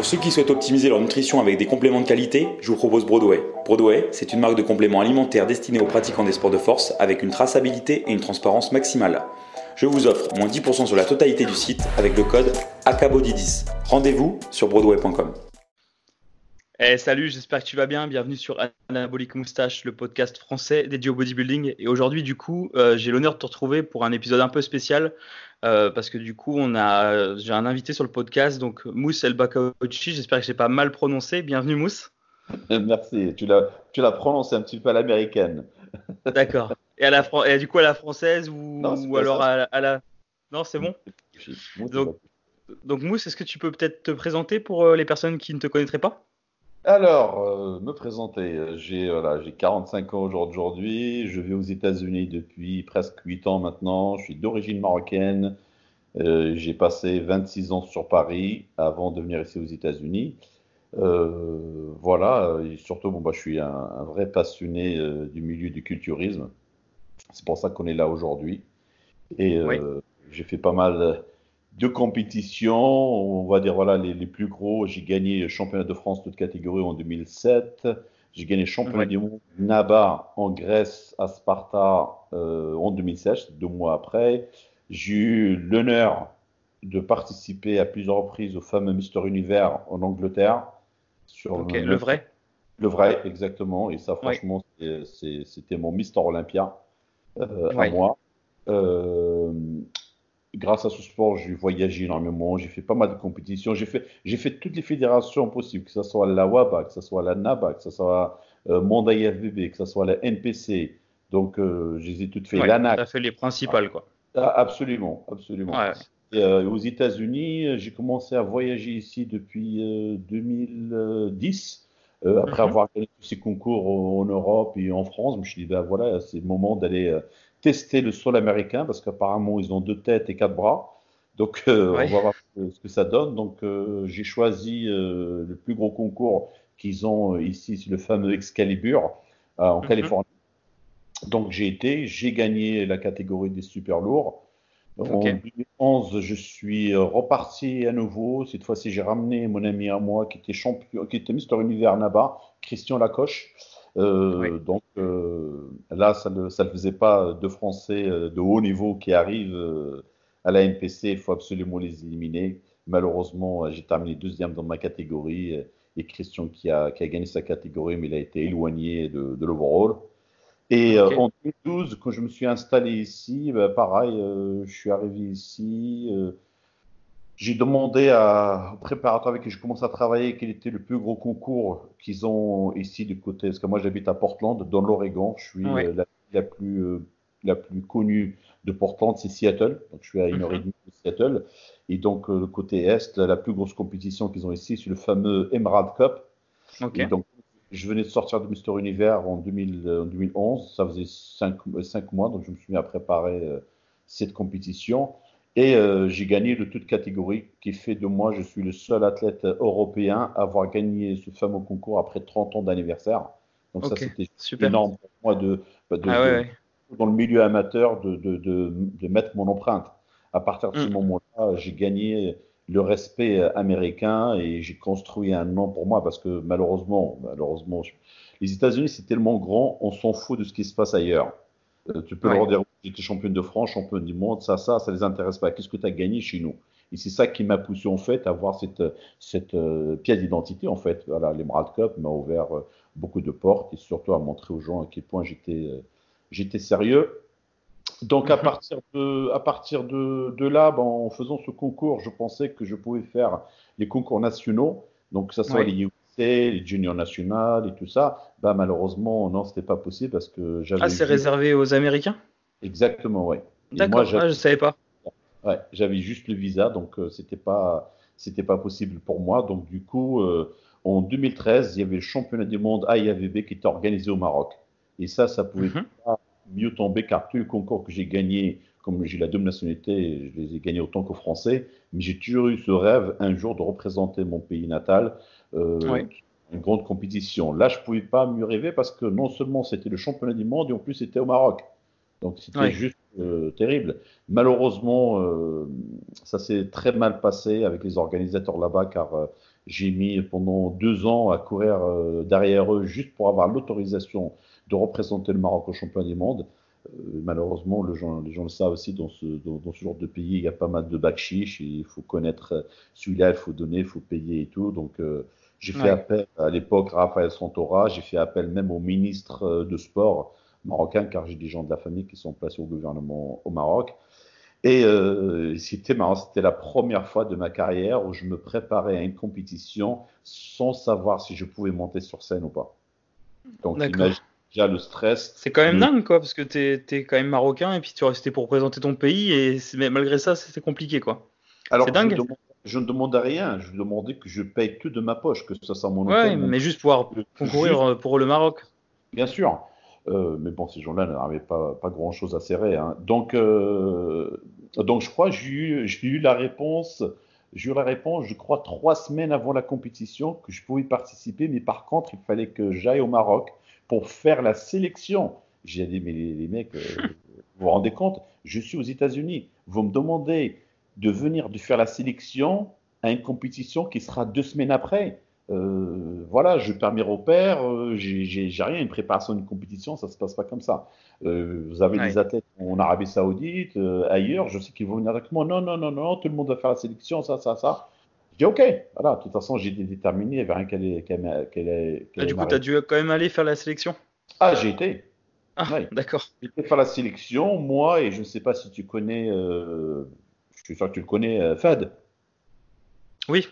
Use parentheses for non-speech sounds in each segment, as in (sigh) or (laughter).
Pour ceux qui souhaitent optimiser leur nutrition avec des compléments de qualité, je vous propose Broadway. Broadway, c'est une marque de compléments alimentaires destinée aux pratiquants des sports de force avec une traçabilité et une transparence maximale. Je vous offre moins 10% sur la totalité du site avec le code ACABODY10. Rendez-vous sur broadway.com. Eh, salut, j'espère que tu vas bien. Bienvenue sur Anabolic Moustache, le podcast français dédié au bodybuilding. Et aujourd'hui, du coup, euh, j'ai l'honneur de te retrouver pour un épisode un peu spécial euh, parce que du coup, on a, j'ai un invité sur le podcast, donc Mousse El Bakauchi. J'espère que j'ai pas mal prononcé. Bienvenue, Mousse. (laughs) Merci. Tu l'as, tu l'as prononcé un petit peu à l'américaine. (laughs) D'accord. Et à la et du coup à la française ou, ou alors à, la. Non, c'est bon? Donc, donc Mousse, est-ce que tu peux peut-être te présenter pour euh, les personnes qui ne te connaîtraient pas? Alors, euh, me présenter. J'ai voilà, j'ai 45 ans aujourd'hui. Je vis aux États-Unis depuis presque 8 ans maintenant. Je suis d'origine marocaine. Euh, j'ai passé 26 ans sur Paris avant de venir ici aux États-Unis. Euh, voilà, et surtout, bon, bah, je suis un, vrai passionné du milieu du culturisme. C'est pour ça qu'on est là aujourd'hui. Et j'ai fait pas mal de compétitions, on va dire voilà les, plus gros. J'ai gagné championnat de France toute catégorie en 2007. J'ai gagné championnat du monde NABA en Grèce à Sparta euh, en 2016, deux mois après. J'ai eu l'honneur de participer à plusieurs reprises au fameux Mister Univers en Angleterre. Sur le, vrai Le vrai, exactement. Et ça, franchement, c'était mon Mister Olympia euh, à moi. Euh, grâce à ce sport, j'ai voyagé énormément, j'ai fait pas mal de compétitions, j'ai fait, j'ai fait toutes les fédérations possibles, que ce soit la WABA, que ce soit la NABA, que ce soit euh, Monde IFBB, que ce soit la NPC. Donc, euh, je les ai toutes fait. Ouais, L'ANAC. Ça fait les principales, quoi. Ah, absolument, absolument. Euh, aux États-Unis, j'ai commencé à voyager ici depuis 2010. après mhm. avoir gagné tous ces concours en, Europe et en France, je me suis dit, ben voilà, c'est le moment d'aller tester le sol américain parce qu'apparemment ils ont deux têtes et quatre bras. Donc euh, on va voir ce que ça donne. Donc euh, j'ai choisi euh, le plus gros concours qu'ils ont ici, c'est le fameux Excalibur en mhm. Californie. Donc j'ai été, j'ai gagné la catégorie des super lourds. En 2011, je suis reparti à nouveau. Cette fois-ci, j'ai ramené mon ami à moi qui était champion, qui était Mister Univers Naba, Christian Lacoche. Euh, donc euh, là, ça ne ça faisait pas de Français euh, de haut niveau qui arrivent à la NPC. Il faut absolument les éliminer. Malheureusement, j'ai terminé deuxième dans ma catégorie et Christian qui a, qui a, gagné sa catégorie, mais il a été éloigné de, de l'overall. Et en 2012, quand je me suis installé ici, bah, pareil, je suis arrivé ici. J'ai demandé à, au préparateur avec qui je commence à travailler quel était le plus gros concours qu'ils ont ici du côté. Parce que moi, j'habite à Portland, dans l'Oregon. Je suis euh, la, plus, euh, la plus connue de Portland, c'est Seattle. Donc, je suis à une heure et mhm. demie de Seattle. Et donc, euh, le côté est, la plus grosse compétition qu'ils ont ici, c'est le fameux Emerald Cup. Et donc, je venais de sortir de Mister Univers en, 2011. Ça faisait cinq, cinq, mois. Donc, je me suis mis à préparer cette compétition. Et euh, j'ai gagné de toute catégorie, qui fait de moi, je suis le seul athlète européen à avoir gagné ce fameux concours après 30 ans d'anniversaire. Donc ça, c'était énorme pour moi de, bah, ah dans le milieu amateur de, de, de, mettre mon empreinte. À partir de ce mm. moment-là, j'ai gagné le respect américain et j'ai construit un nom pour moi parce que malheureusement, malheureusement, les États-Unis c'est tellement grand, on s'en fout de ce qui se passe ailleurs. Euh, tu peux leur dire j'étais championne de France, championne du monde, ça, ça, ça les intéresse pas. Qu'est-ce que tu as gagné chez nous? Et c'est ça qui m'a poussé en fait à avoir cette, cette euh, pièce d'identité en fait. Voilà, l'Emerald Cup m'a ouvert euh, beaucoup de portes et surtout à montrer aux gens à quel point j'étais j'étais sérieux. Donc à mhm. partir de, à partir de, de là, ben, en faisant ce concours, je pensais que je pouvais faire les concours nationaux, donc que ce soit les les juniors nationales et tout ça, bah malheureusement non, c'était pas possible parce que j'avais. Ah, c'est réservé aux Américains? Exactement, ouais. D'accord, ah, je savais pas. Ouais, j'avais juste le visa, donc euh, c'était pas c'était pas possible pour moi. Donc du coup, euh, en 2013, il y avait le championnat du monde AIAVB qui était organisé au Maroc. Et ça, ça pouvait mhm. pas mieux tomber car tous les concours que j'ai gagnés, comme j'ai la double nationalité, je les ai gagnés autant que français, mais j'ai toujours eu ce rêve un jour de représenter mon pays natal euh, une grande compétition. Là, je ne pouvais pas mieux rêver parce que non seulement c'était le championnat du monde et en plus c'était au Maroc. Donc c'était juste euh, terrible. Malheureusement, euh, ça s'est très mal passé avec les organisateurs là-bas car J'ai mis pendant deux ans à courir derrière eux juste pour avoir l'autorisation de représenter le Maroc au championnat du monde. malheureusement, les gens, les gens le savent aussi, dans ce, dans, ce genre de pays, il y a pas mal de bakchiches. Il faut connaître celui-là, il faut donner, il faut payer et tout. Donc, j'ai fait appel à l'époque Raphaël Santora, j'ai fait appel même au ministre de sport marocain, car j'ai des gens de la famille qui sont placés au gouvernement au Maroc. Et euh, c'était marrant, c'était la première fois de ma carrière où je me préparais à une compétition sans savoir si je pouvais monter sur scène ou pas. Donc imagine déjà le stress. C'est quand même dingue, quoi, parce que tu es, quand même marocain et puis tu restais pour représenter ton pays et malgré ça, c'était compliqué, quoi. C'est dingue. Je, ne demandais rien, je demandais que je paye tout de ma poche, que ce soit mon Ouais, mais juste pouvoir concourir pour le Maroc. Bien sûr. Euh, mais bon, ces gens-là n'avaient pas, pas grand-chose à serrer. Hein. Donc, euh, donc, je crois que j'ai eu, eu, la réponse. J'ai eu la réponse, je crois, trois semaines avant la compétition que je pouvais participer, mais par contre, il fallait que j'aille au Maroc pour faire la sélection. J'ai dit, mais les, mecs, euh, (laughs) vous vous rendez compte Je suis aux États-Unis. Vous me demandez de venir de faire la sélection à une compétition qui sera deux semaines après. Euh, voilà, je perds mes repères, euh, j'ai rien, une préparation d'une compétition, ça se passe pas comme ça. Euh, vous avez des athlètes en Arabie Saoudite, ailleurs, je sais qu'ils vont venir avec moi. Non, non, non, non, tout le monde va faire la sélection, ça, ça, ça. Je dis OK, voilà, de toute façon, j'ai déterminé, il n'y avait rien qu'elle qu qu Du coup, tu as dû quand même aller faire la sélection? Ah, j'ai été. Ah, d'accord. J'ai été faire la sélection, moi, et je ne sais pas si tu connais, je suis sûr que tu le connais, Fad. Oui.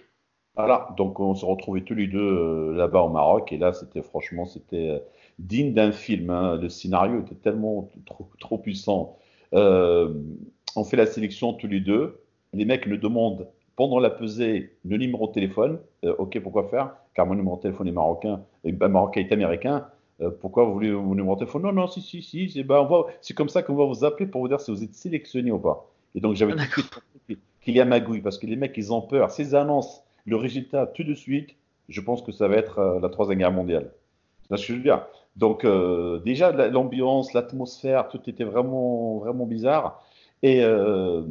Voilà, donc on se retrouvait tous les deux euh, là-bas au Maroc, et là, c'était franchement, c'était euh, digne d'un film. Hein. Le scénario était tellement trop, trop puissant. Euh, on fait la sélection tous les deux. Les mecs me demandent pendant la pesée le numéro de téléphone. ok, pourquoi faire? Car mon numéro de téléphone est marocain, et ben, marocain est américain. pourquoi vous voulez mon numéro de téléphone? Non, non, si, si, si. C'est ben, c'est comme ça qu'on va vous appeler pour vous dire si vous êtes sélectionné ou pas. Et donc j'avais tout qu'il y a magouille parce que les mecs ils ont peur. Ces annonces le résultat, tout de suite, je pense que ça va être euh, la Troisième Guerre mondiale. Que je veux dire? Donc, euh, déjà, l'ambiance, l'atmosphère, tout était vraiment, vraiment bizarre. Et euh,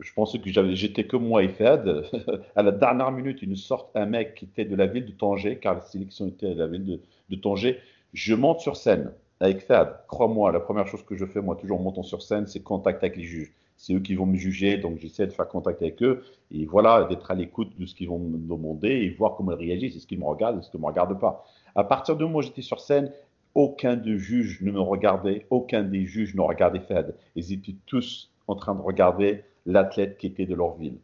je pensais que j'étais que moi et Fed. (laughs) à la dernière minute, il nous sort un mec qui était de la ville de Tanger, car la sélection était de la ville de, Tanger. Je monte sur scène avec Fed. Crois-moi, la première chose que je fais, moi, toujours en montant sur scène, c'est contact avec les juges c'est eux qui vont me juger, donc j'essaie de faire contact avec eux et voilà, d'être à l'écoute de ce qu'ils vont me demander et voir comment ils réagissent, est-ce qu'ils me regardent, est-ce qu'ils ne me regardent pas. À partir de moi, j'étais sur scène, aucun des juges ne me regardait, aucun des juges ne regardait Fed. Ils étaient tous en train de regarder l'athlète qui était de leur ville.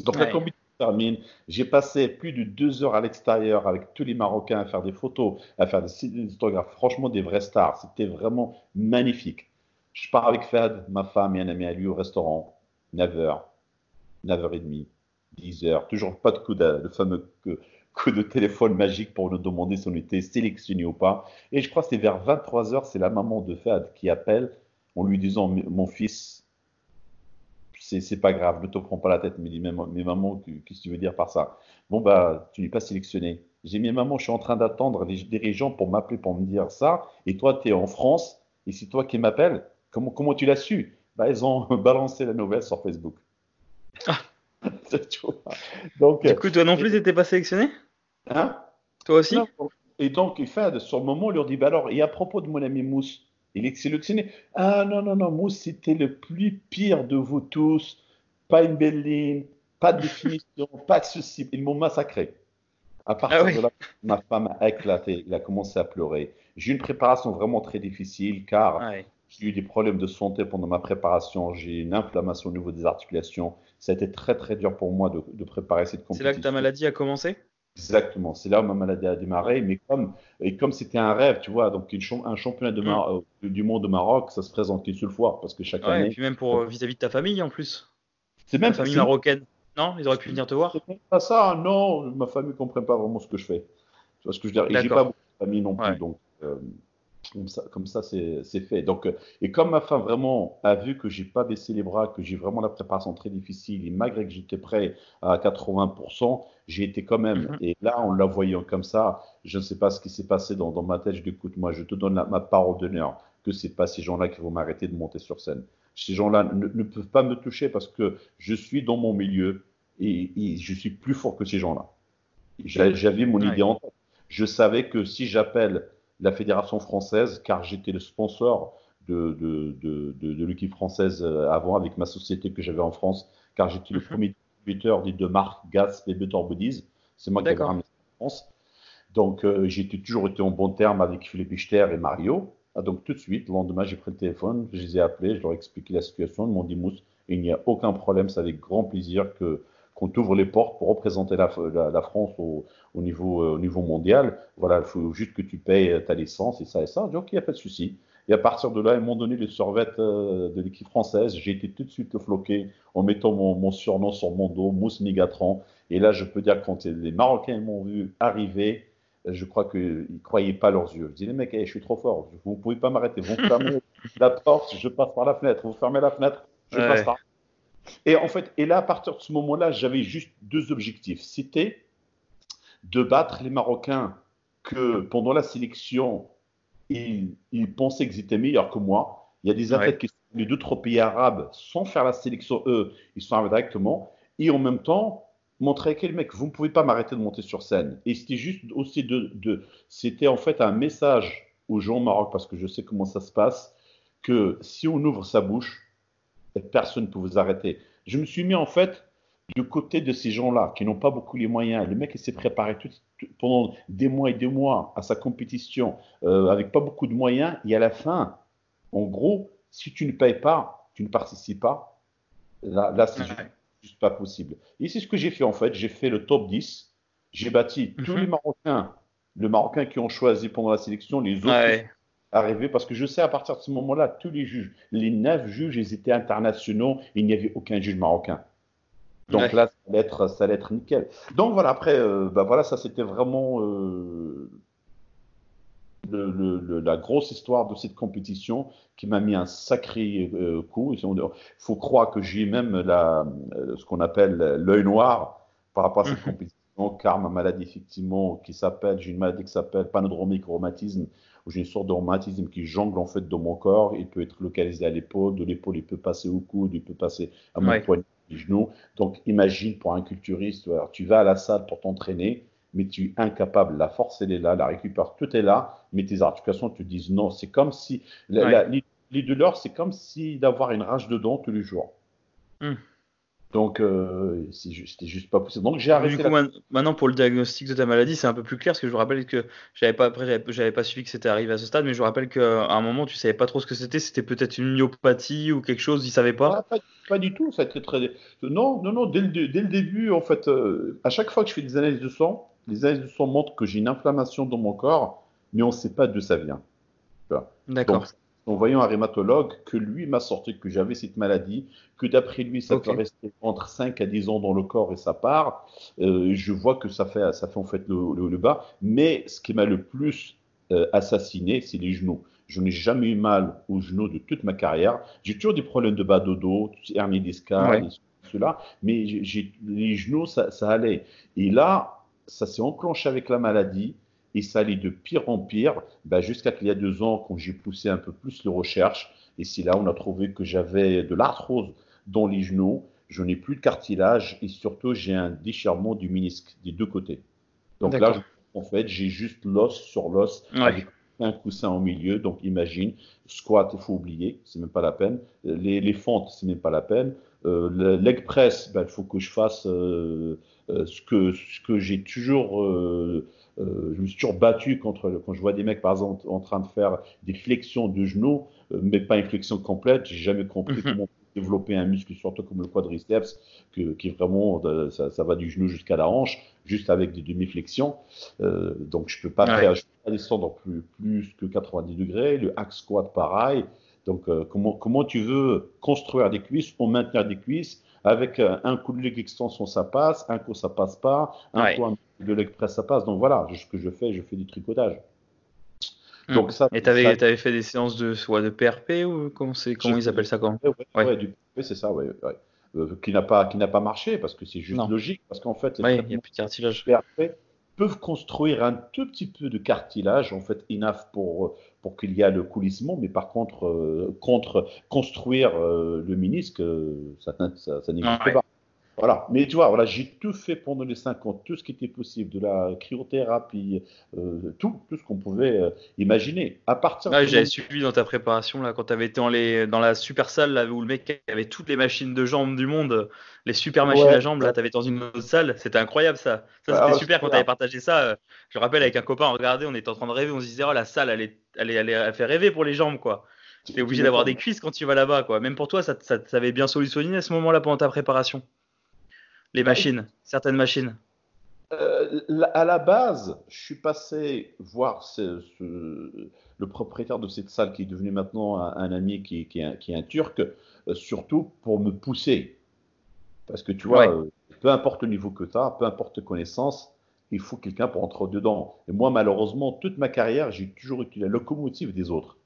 Donc la compétition termine. J'ai passé plus de deux heures à l'extérieur avec tous les Marocains à faire des photos, à faire des, des photographes, franchement des vrais stars. C'était vraiment magnifique. Je pars avec Fed, ma femme et un ami à lui au restaurant, 9h, 9h30, 10h, toujours pas de coup de, fameux coup de téléphone magique pour nous demander si on était sélectionné ou pas. Et je crois que c'est vers 23h, c'est la maman de Fed qui appelle en lui disant Mon fils, c'est pas grave, ne te prends pas la tête. Mais dit Mais maman, qu'est-ce que tu veux dire par ça? Bon, bah, tu n'es pas sélectionné. J'ai mis Maman, je suis en train d'attendre les dirigeants pour m'appeler pour me dire ça. Et toi, tu es en France, et c'est toi qui m'appelles. Comment, tu l'as su? Bah, Ils ont (laughs) balancé la nouvelle sur Facebook. Ah. (laughs) donc, du coup, toi non plus, tu n'étais pas sélectionné? Hein? Toi aussi? Et donc, Fad, sur le moment, il leur dit bah alors, et à propos de mon ami Mousse, il est sélectionné. Ah non, non, non, Mousse, c'était le plus pire de vous tous. Pas une belle ligne, pas de définition, (laughs) pas de ceci. Ils m'ont massacré. À partir ah de là, ma femme a éclaté. Il a commencé à pleurer. J'ai eu une préparation vraiment très difficile car j'ai eu des problèmes de santé pendant ma préparation. J'ai une inflammation au niveau des articulations. Ça a été très très dur pour moi de, préparer cette compétition. C'est là que ta maladie a commencé? Exactement, c'est là où ma maladie a démarré. Mais comme et comme c'était un rêve, tu vois, donc un championnat de mm. euh, du monde de Maroc, ça se présente une seule fois parce que chaque année. Et puis même pour euh, vis-à-vis de ta famille en plus. C'est même ta famille marocaine. Non, ils auraient pu venir te voir. C'est pas ça, non. Ma famille ne comprend pas vraiment ce que je fais. Tu vois ce que je veux dire? Et j'ai pas beaucoup de famille non plus, donc. Euh, comme ça, comme ça c'est fait. Donc, et comme ma femme vraiment a vu que j'ai pas baissé les bras, que j'ai vraiment la préparation très difficile, et malgré que j'étais prêt à 80%, j'ai été quand même. Mhm. Et là, en la voyant comme ça, je ne sais pas ce qui s'est passé dans, dans, ma tête. Je dis, écoute, moi, je te donne ma parole d'honneur que c'est pas ces gens-là qui vont m'arrêter de monter sur scène. Ces gens-là ne, ne, peuvent pas me toucher parce que je suis dans mon milieu et, et je suis plus fort que ces gens-là. J'avais mon idée en tête. Je savais que si j'appelle la fédération française, car j'étais le sponsor de, de, de, de l'équipe française euh, avant avec ma société que j'avais en France, car j'étais le mhm. premier distributeur des deux marques Gas et Better Bodies. C'est moi qui avais ramené en France. Donc, euh, j'ai toujours été en bon terme avec Philippe Ichter et Mario. Ah, donc, tout de suite, le lendemain, j'ai pris le téléphone, je les ai appelés, je leur ai expliqué la situation. Ils m'ont dit, Mousse, il n'y a aucun problème, c'est avec grand plaisir que qu'on t'ouvre les portes pour représenter la, la, France au, au, niveau, euh, au niveau mondial. Voilà, il faut juste que tu payes ta licence et ça et ça. Donc, il n'y a pas de souci. Et à partir de là, ils m'ont donné les survettes euh, de l'équipe française. J'ai été tout de suite floqué en mettant mon, mon surnom sur mon dos, Mousse Migatran. Et là, je peux dire que quand les Marocains m'ont vu arriver, je crois qu'ils ne croyaient pas leurs yeux. Je dis, les mecs, je suis trop fort, vous ne pouvez pas m'arrêter. Vous fermez (laughs) la porte, je passe par la fenêtre. Vous fermez la fenêtre, je passe par. Et en fait, et là, à partir de ce moment-là, j'avais juste deux objectifs. C'était de battre les Marocains que pendant la sélection, ils, pensaient qu'ils étaient meilleurs que moi. Il y a des athlètes qui sont d'autres pays arabes sans faire la sélection, eux, ils sont arrivés directement. Et en même temps, montrer à mec, vous ne pouvez pas m'arrêter de monter sur scène. Et c'était juste aussi de, de c'était en fait un message aux gens au Maroc, parce que je sais comment ça se passe, que si on ouvre sa bouche, personne ne peut vous arrêter. Je me suis mis en fait du côté de ces gens-là qui n'ont pas beaucoup les moyens. Le mec, il s'est préparé tout, pendant des mois et des mois à sa compétition euh, avec pas beaucoup de moyens. Et à la fin, en gros, si tu ne payes pas, tu ne participes pas. Là, là c'est juste pas possible. Et c'est ce que j'ai fait en fait. J'ai fait le top 10. J'ai bâti tous mhm. les Marocains, les Marocains qui ont choisi pendant la sélection, les autres ouais. Arrivés, parce que je sais à partir de ce moment-là, tous les juges, les neuf juges, ils étaient internationaux, il n'y avait aucun juge marocain. Donc là, ça allait, être, ça allait être nickel. Donc voilà, après, euh, bah voilà, ça c'était vraiment euh, le, la grosse histoire de cette compétition qui m'a mis un sacré euh, coup. Il faut croire que j'ai même la, euh, ce qu'on appelle l'œil noir par rapport à cette mhm. compétition, car ma maladie, effectivement, qui s'appelle, j'ai une maladie qui s'appelle panodromique rhumatisme, où j'ai une sorte de rhumatisme qui jongle en fait dans mon corps. Il peut être localisé à l'épaule, de l'épaule, il peut passer au coude, il peut passer à mon poignet, du genou. Donc, imagine pour un culturiste, alors, tu vas à la salle pour t'entraîner mais tu es incapable. La force, elle est là, la récupère, tout est là, mais tes articulations te disent non. C'est comme si. les douleurs, c'est comme si d'avoir une rage de dents tous les jours. Hmm. Donc, euh, c'était juste pas possible. Donc, j'ai arrêté. Du coup, maintenant, pour le diagnostic de ta maladie, c'est un peu plus clair parce que je vous rappelle que j'avais pas, après, j'avais pas suivi que c'était arrivé à ce stade, mais je vous rappelle qu'à un moment, tu savais pas trop ce que c'était. C'était peut-être une myopathie ou quelque chose, ils savaient pas. Ah, pas, du tout. Ça a été très. Non, non, non. Dès le, dès le début, en fait, euh, à chaque fois que je fais des analyses de sang, les analyses de sang montrent que j'ai une inflammation dans mon corps, mais on ne sait pas d'où ça vient. D'accord. En voyant un rhumatologue, que lui m'a sorti que j'avais cette maladie, que d'après lui, ça peut rester entre 5 à 10 ans dans le corps et ça part. Euh, je vois que ça fait, ça fait en fait le, bas. Mais ce qui m'a le plus euh, assassiné, c'est les genoux. Je n'ai jamais eu mal aux genoux de toute ma carrière. J'ai toujours des problèmes de bas de dos, hernie discale, cela, mais les genoux, ça, ça allait. Et là, ça s'est enclenché avec la maladie et ça allait de pire en pire bah, jusqu'à qu'il y a deux ans quand j'ai poussé un peu plus les recherches. Et c'est là on a trouvé que j'avais de l'arthrose dans les genoux, je n'ai plus de cartilage et surtout j'ai un déchirement du ménisque des deux côtés. Donc là, en fait, j'ai juste l'os sur l'os avec un coussin au milieu. Donc imagine, squat, il faut oublier, c'est même pas la peine. Les, les fentes, c'est même pas la peine. Euh, le leg press, bah, il faut que je fasse euh, euh, ce que, ce que j'ai toujours, euh, je me suis toujours battu contre, quand je vois des mecs par exemple en train de faire des flexions de genoux, mais pas une flexion complète, j'ai jamais compris mhm. comment développer un muscle, surtout comme le quadriceps, que, qui vraiment, ça, ça va du genou jusqu'à la hanche, juste avec des demi-flexions. Euh, donc je peux pas faire, je peux pas descendre plus, plus que 90 degrés. Le hack squat pareil. Donc euh, comment, comment tu veux construire des cuisses ou maintenir des cuisses avec euh, un coup de leg extension, ça passe, un coup, ça passe pas, un coup de leg press, ça passe. Donc voilà, ce que je fais, je fais du tricotage. Hmm. Donc, ça, Et tu avais, fait des séances de, soit de PRP ou comment, comment ils appellent ça quand ouais, du PRP, c'est ça, ouais. Euh, qui n'a pas, qui pas marché parce que c'est juste logique. Parce qu'en fait, les il y a plus de cartilage. PRP peuvent construire un tout petit peu de cartilage, en fait, enough pour, pour qu'il y ait le coulissement, mais par contre, euh, contre construire euh, le ménisque, ça, ça, n'existe pas. Voilà, mais tu vois, voilà, j'ai tout fait pendant les 5 ans, tout ce qui était possible, de la cryothérapie, euh, tout, tout ce qu'on pouvait euh, imaginer. À partir ouais, j'avais suivi dans ta préparation là, quand tu avais été dans, les, dans la super salle là, où le mec avait toutes les machines de jambes du monde, les super machines à jambes, là, tu avais dans une autre salle, c'était incroyable ça. Ça c'était super quand tu avais partagé ça. Euh, je me rappelle avec un copain, on regardait, on était en train de rêver, on se disait, oh la salle, elle, est, elle, est, elle, fait rêver pour les jambes quoi. Tu es obligé d'avoir des cuisses quand tu vas là-bas quoi. Même pour toi, ça, ça, ça avait bien solutionné à ce moment-là pendant ta préparation. Les machines, certaines machines. Euh, à la base, je suis passé voir le propriétaire de cette salle qui est devenu maintenant un, ami qui, est un, Turc, euh, surtout pour me pousser. Parce que tu vois, euh, peu importe le niveau que tu as, peu importe tes connaissances, il faut quelqu'un pour entrer dedans. Et moi, malheureusement, toute ma carrière, j'ai toujours été la locomotive des autres.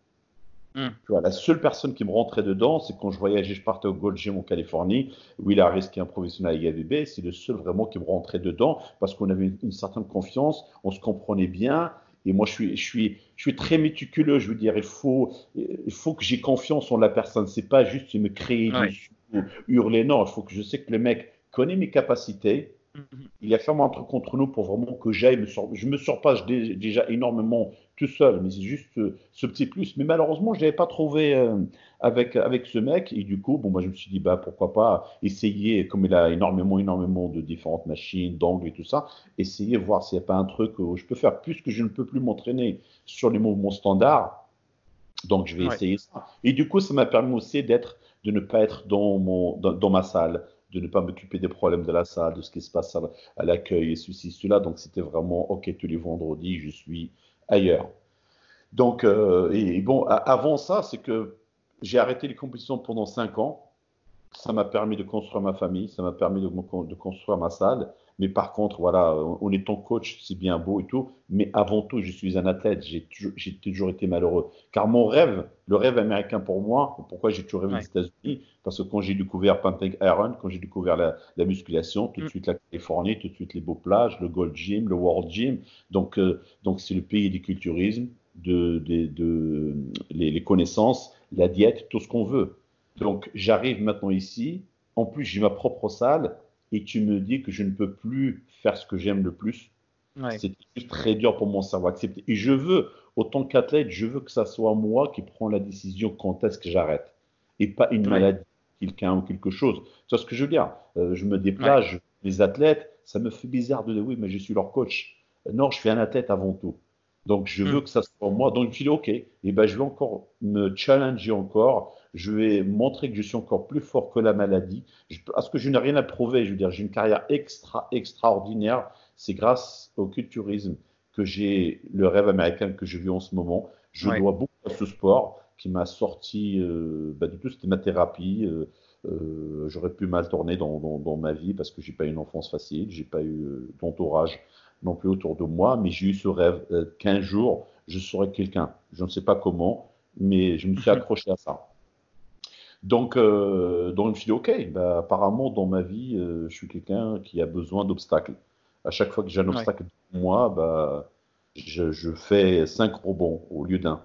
Hmm. Tu vois, la seule personne qui me rentrait dedans, c'est quand je voyageais, je partais au Gold Gym en Californie, Will Harris qui est un professionnel à IAVB, c'est le seul vraiment qui me rentrait dedans parce qu'on avait une, certaine confiance, on se comprenait bien. Et moi, je suis, je suis, je suis très méticuleux. Je veux dire, il faut, il faut que j'ai confiance en la personne. C'est pas juste me créer dessus ou hurler. Non, il faut que je sais que le mec connaît mes capacités, Mhm. Il y a vraiment un truc contre nous pour vraiment que j'aille me Je me surpasse déjà énormément tout seul, mais c'est juste euh, ce petit plus. Mais malheureusement, je n'avais pas trouvé euh, avec, avec ce mec. Et du coup, bon, moi, je me suis dit, bah, pourquoi pas essayer, comme il a énormément, énormément de différentes machines, d'angles et tout ça, essayer, voir s'il n'y a pas un truc où je peux faire, puisque je ne peux plus m'entraîner sur les mouvements standards. Donc, je vais essayer ça. Et du coup, ça m'a permis aussi d'être, de ne pas être dans, mon, dans ma salle de ne pas m'occuper des problèmes de la salle, de ce qui se passe à, l'accueil et ceci, cela. Donc c'était vraiment, ok, tous les vendredis, je suis ailleurs. Donc, euh, et, bon, avant ça, c'est que j'ai arrêté les compétitions pendant cinq ans. Ça m'a permis de construire ma famille, ça m'a permis de construire ma salle. Mais par contre, voilà, en étant coach, c'est bien beau et tout. Mais avant tout, je suis un athlète. J'ai toujours, toujours, été malheureux. Car mon rêve, le rêve américain pour moi, pourquoi j'ai toujours rêvé aux États-Unis Parce que quand j'ai découvert Pantec Iron, quand j'ai découvert la, musculation, tout de mm. suite la Californie, tout de suite les beaux plages, le Gold Gym, le World Gym. Donc, euh, donc c'est le pays du culturisme, de, de, les, les connaissances, la diète, tout ce qu'on veut. Donc, j'arrive maintenant ici. En plus, j'ai ma propre salle et tu me dis que je ne peux plus faire ce que j'aime le plus, c'est très dur pour mon cerveau accepter. Et je veux, autant qu'athlète, je veux que ça soit moi qui prends la décision quand est-ce que j'arrête et pas une maladie, quelqu'un ou quelque chose. Tu vois ce que je veux dire? Euh, Je me déplace, les athlètes, ça me fait bizarre de dire oui, mais je suis leur coach. Non, je suis un athlète avant tout. Donc je veux mm. que ça soit moi. Donc je dis ok, et eh ben je vais encore me challenger encore je vais montrer que je suis encore plus fort que la maladie. parce que je n'ai rien à prouver, je veux dire, j'ai une carrière extra, extraordinaire. C'est grâce au culturisme que j'ai le rêve américain que je vis en ce moment. Je dois beaucoup à ce sport qui m'a sorti, euh, bah, du tout, c'était ma thérapie. Euh, euh, j'aurais pu mal tourner dans, dans, ma vie parce que j'ai pas eu une enfance facile, j'ai pas eu d'entourage non plus autour de moi, mais j'ai eu ce rêve qu'un jour je serai quelqu'un. Je ne sais pas comment, mais je me suis (laughs) accroché à ça. Donc, euh, donc je me suis dit, ok, bah, apparemment dans ma vie, euh, je suis quelqu'un qui a besoin d'obstacles. À chaque fois que j'ai un obstacle pour moi, bah, je, je, fais cinq rebonds au lieu d'un.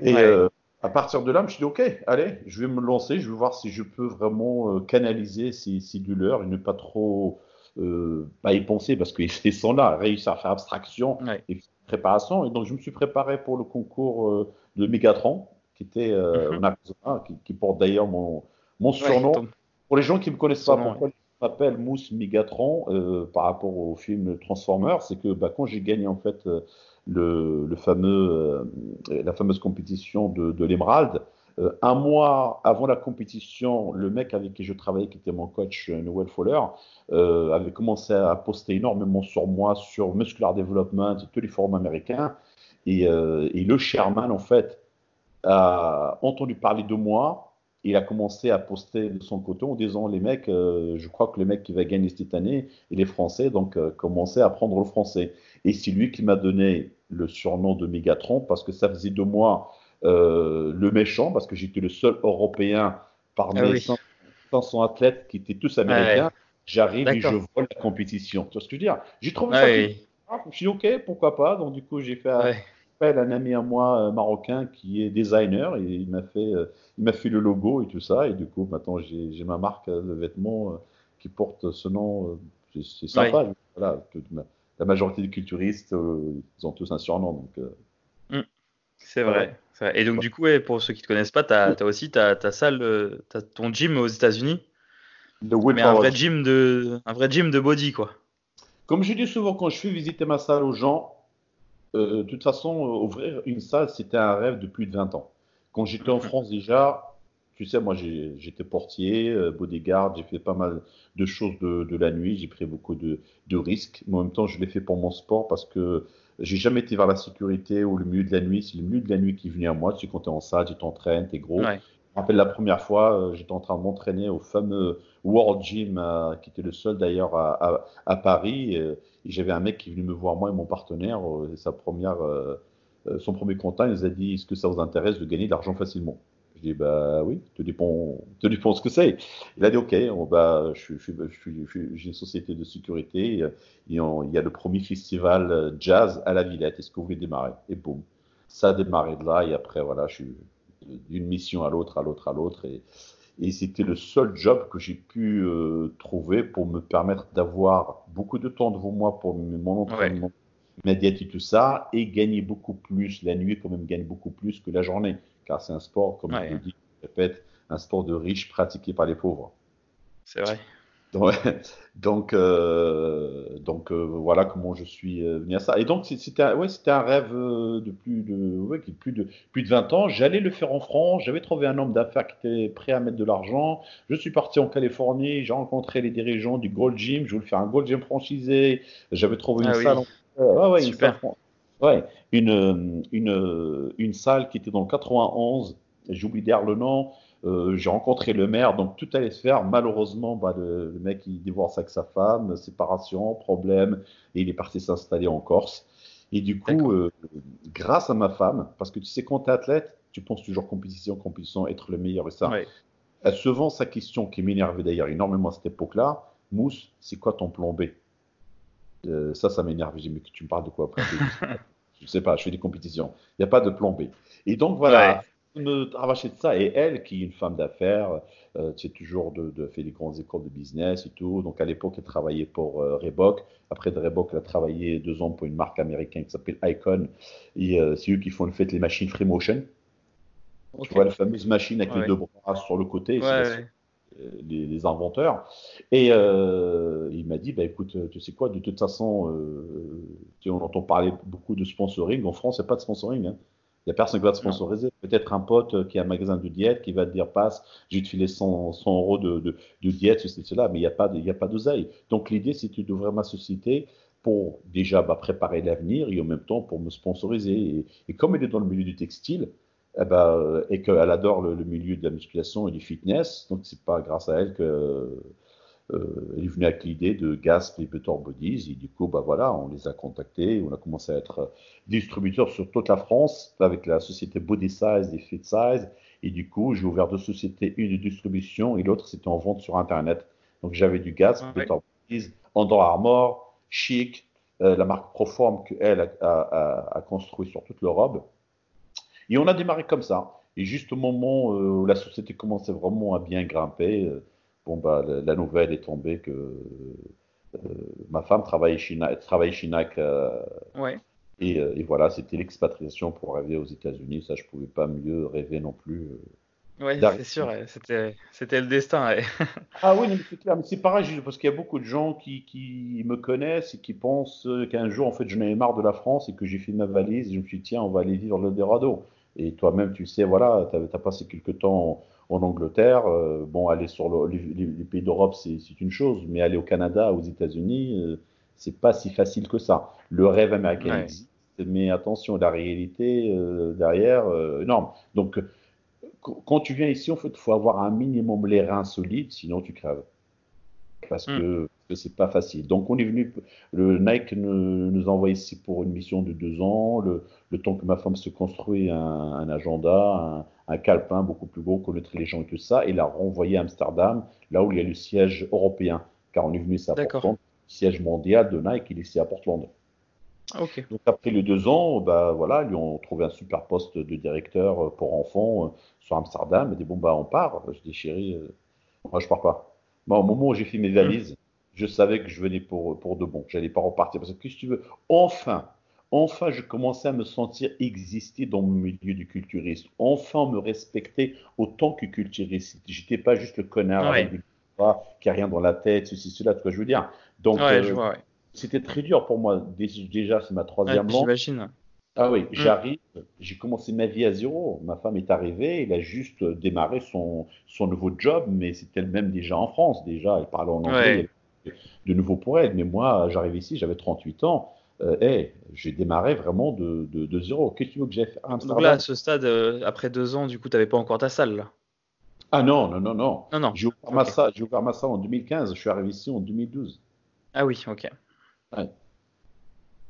Et euh, à partir de là, je me suis dit, ok, allez, je vais me lancer, je vais voir si je peux vraiment euh, canaliser ces, ces, douleurs et ne pas trop euh, pas y penser parce qu'ils (laughs) sont là, réussir à faire abstraction et préparation. Et donc, je me suis préparé pour le concours de Mégatron qui était euh, mhm. qui, porte d'ailleurs mon, mon surnom. Pour les gens qui ne me connaissent pas, pourquoi je m'appelle Mousse Megatron euh, par rapport au film Transformers, c'est que bah, quand j'ai gagné en fait euh, le, le fameux, la fameuse compétition de, de l'émeraude, un mois avant la compétition, le mec avec qui je travaillais, qui était mon coach, Noël Fowler, avait commencé à poster énormément sur moi, sur Muscular Development, tous les forums américains. Et, le chairman, en fait, a entendu parler de moi. Il a commencé à poster de son côté en disant les mecs, euh, je crois que le mec qui va gagner cette année, il est français, donc euh, commencez à apprendre le français. Et c'est lui qui m'a donné le surnom de Mégatron parce que ça faisait de moi euh, le méchant, parce que j'étais le seul Européen parmi ah 500 athlètes qui étaient tous américains. J'arrive et je vois la compétition. Tu vois ce que je veux dire? J'ai trouvé ça. Ah, je suis OK, pourquoi pas. Donc, du coup, j'ai fait un ami à moi euh, marocain qui est designer et il m'a fait, euh, il m'a fait le logo et tout ça. Et du coup, maintenant, j'ai ma marque de vêtements qui porte ce nom. c'est sympa. Voilà, la majorité des culturistes, ils ont tous un surnom. Donc, mm. C'est vrai. Et donc, du coup, pour ceux qui ne te connaissent pas, tu as, aussi ta, ta salle, as ton gym aux États-Unis. Mais un vrai, gym de, un vrai gym de body, quoi. Comme je dis souvent quand je fais visiter ma salle aux gens, euh, de toute façon, euh, ouvrir une salle, c'était un rêve de plus de 20 ans. Quand j'étais en France déjà, tu sais, moi j'étais portier, euh, bodyguard, j'ai fait pas mal de choses de, de la nuit, j'ai pris beaucoup de, de, risques, mais en même temps je l'ai fait pour mon sport parce que j'ai jamais été vers la sécurité ou le milieu de la nuit, c'est le milieu de la nuit qui venait à moi, tu sais, quand tu es en salle, tu t'entraînes, tu es gros. Ouais. Je me rappelle la première fois, j'étais en train de m'entraîner au fameux World Gym, qui était le seul d'ailleurs à, à, à, Paris. Et, j'avais un mec qui est venu me voir, moi et mon partenaire, sa première, son premier contact, il nous a dit Est-ce que ça vous intéresse de gagner de l'argent facilement? Je dis Bah oui, te dépend, te dépend ce que c'est. Il a dit Ok, on, je, je, je, j'ai une société de sécurité, et on, il y a le premier festival jazz à la Villette, est-ce que vous voulez démarrer? Et boum, ça a démarré de là, et après, voilà, je suis d'une mission à l'autre, à l'autre, à l'autre. Et, et c'était le seul job que j'ai pu euh, trouver pour me permettre d'avoir beaucoup de temps devant moi pour mon entraînement médiatique, tout ça, et gagner beaucoup plus. La nuit, quand même, gagne beaucoup plus que la journée, car c'est un sport, comme je le dis, je répète, un sport de riches pratiqué par les pauvres. C'est vrai. (laughs) Donc, euh, donc euh, voilà comment je suis euh, venu à ça. Et donc c'était un, ouais, rêve de plus de ouais, plus de plus de 20 ans. J'allais le faire en France. J'avais trouvé un homme d'affaires qui était prêt à mettre de l'argent. Je suis parti en Californie. J'ai rencontré les dirigeants du Gold Gym. Je voulais faire un Gold Gym franchisé. J'avais trouvé une ah salle. ouais, Super. Une, ouais, une, une, une salle qui était dans le 91. J'oublie d'ailleurs le nom. Euh, j'ai rencontré le maire, donc tout allait se faire. Malheureusement, bah, le, mec, il divorce avec sa femme, séparation, problème, et il est parti s'installer en Corse. Et du coup, euh, grâce à ma femme, parce que tu sais, quand tu es athlète, tu penses toujours compétition, compétition, être le meilleur et ça. Elle se vend sa question qui m'énervait d'ailleurs énormément à cette époque-là. Mousse, c'est quoi ton plan B? Euh, Ça, ça m'énerve. J'ai dit, mais tu me parles de quoi Je ne sais pas, je fais des compétitions. Il n'y a pas de plan B. Et donc voilà, me arracher de ça. Et elle, qui est une femme d'affaires, euh, c'est toujours de, de, fait des grandes écoles de business et tout. Donc à l'époque, elle travaillait pour euh, Reebok. Après de Reebok, elle a travaillé deux ans pour une marque américaine qui s'appelle Icon. Et euh, c'est eux qui font le fait les machines Free Motion. Tu vois, la fameuse machine avec les deux bras sur le côté. Les, les, inventeurs. Et il m'a dit, bah, écoute, tu sais quoi, de toute façon, on entend parler beaucoup de sponsoring. En France, il n'y a pas de sponsoring. Hein. Il n'y a personne qui va te sponsoriser. Peut-être un pote euh, qui a un magasin de diète qui va te dire passe, je vais te filer 100, 100 euros de, de, de, diète, ceci, cela, mais il n'y a pas de, il y a pas d'oseille. Donc l'idée, c'est d'ouvrir ma société pour déjà bah, préparer l'avenir et en même temps pour me sponsoriser. Et, et, comme elle est dans le milieu du textile, eh ben, et qu'elle adore le, le, milieu de la musculation et du fitness, donc c'est pas grâce à elle que euh, il est venu avec l'idée de Gasp et Better Bodies. Et du coup, bah voilà, on les a contactés. On a commencé à être distributeur sur toute la France avec la société Body Size et Fit Size. Et du coup, j'ai ouvert deux sociétés, une de distribution et l'autre, c'était en vente sur Internet. Donc, j'avais du Gasp, ah, Better Bodies, Under Armour, Chic, euh, la marque Proform qu'elle a, a, a, construit sur toute l'Europe. Et on a démarré comme ça. Et juste au moment euh, où la société commençait vraiment à bien grimper, euh, bon, bah, la, nouvelle est tombée que euh, ma femme travaille chez. Euh, ouais. Et, et, voilà, c'était l'expatriation pour arriver aux États-Unis. Ça, je pouvais pas mieux rêver non plus. Oui, c'est sûr, c'était, le destin. (laughs) ah oui, mais c'est clair. Mais c'est pareil, parce qu'il y a beaucoup de gens qui, qui, me connaissent et qui pensent qu'un jour, en fait, j'en avais marre de la France et que j'ai fait ma valise et je me suis dit, tiens, on va aller vivre le Dorado. Et toi-même, tu sais, voilà, tu as, passé quelques temps en Angleterre. Euh, bon, aller sur le, les, les, pays d'Europe, c'est une chose, mais aller au Canada, aux États-Unis, euh, c'est pas si facile que ça. Le rêve américain ouais. existe, mais attention, la réalité euh, derrière, euh, énorme. Donc, quand tu viens ici, en fait, il faut avoir un minimum les reins solides, sinon tu crèves. Parce mm. que que c'est pas facile. Donc on est venu, le Nike nous, nous envoie ici pour une mission de deux ans, le, le temps que ma femme se construit un, un agenda, un, un, calepin beaucoup plus gros, connaître les gens et tout ça, et l'a renvoyé à Amsterdam, là où il y a le siège européen, car on est venu à Portland, le siège mondial de Nike, il est ici à Portland. Okay. Donc après les deux ans, bah voilà, ils ont trouvé un super poste de directeur euh, pour enfants euh, sur Amsterdam. Il dit bon bah on part. Je dis chérie, euh, moi je pars pas. au moment où j'ai fait mes valises, je savais que je venais pour, pour de bon. J'allais pas repartir. Parce que, si tu veux, enfin, enfin, je commençais à me sentir exister dans le milieu du culturisme. Enfin, me respecter autant que culturiste. J'étais pas juste le connard qui a rien dans la tête, ceci, cela, tu vois, je veux dire. Donc, euh, c'était très dur pour moi. Déjà, c'est ma troisième langue. J'imagine. Ah oui, mm. j'arrive, j'ai commencé ma vie à zéro. Ma femme est arrivée, elle a juste démarré son, son nouveau job, mais c'était elle-même déjà en France. Déjà, elle parlait en anglais, de nouveau pour elle. Mais moi, j'arrive ici, j'avais 38 ans. Euh, j'ai démarré vraiment de, de, zéro. Qu'est-ce que tu veux que j'ai fait? Donc là, à ce stade, euh, après deux ans, du coup, tu n'avais pas encore ta salle là? Ah non, non, non, non. non, non. J'ai ouvert, ma salle, ouvert ma salle en 2015, je suis arrivé ici en 2012. Ah oui, ok. Ouais.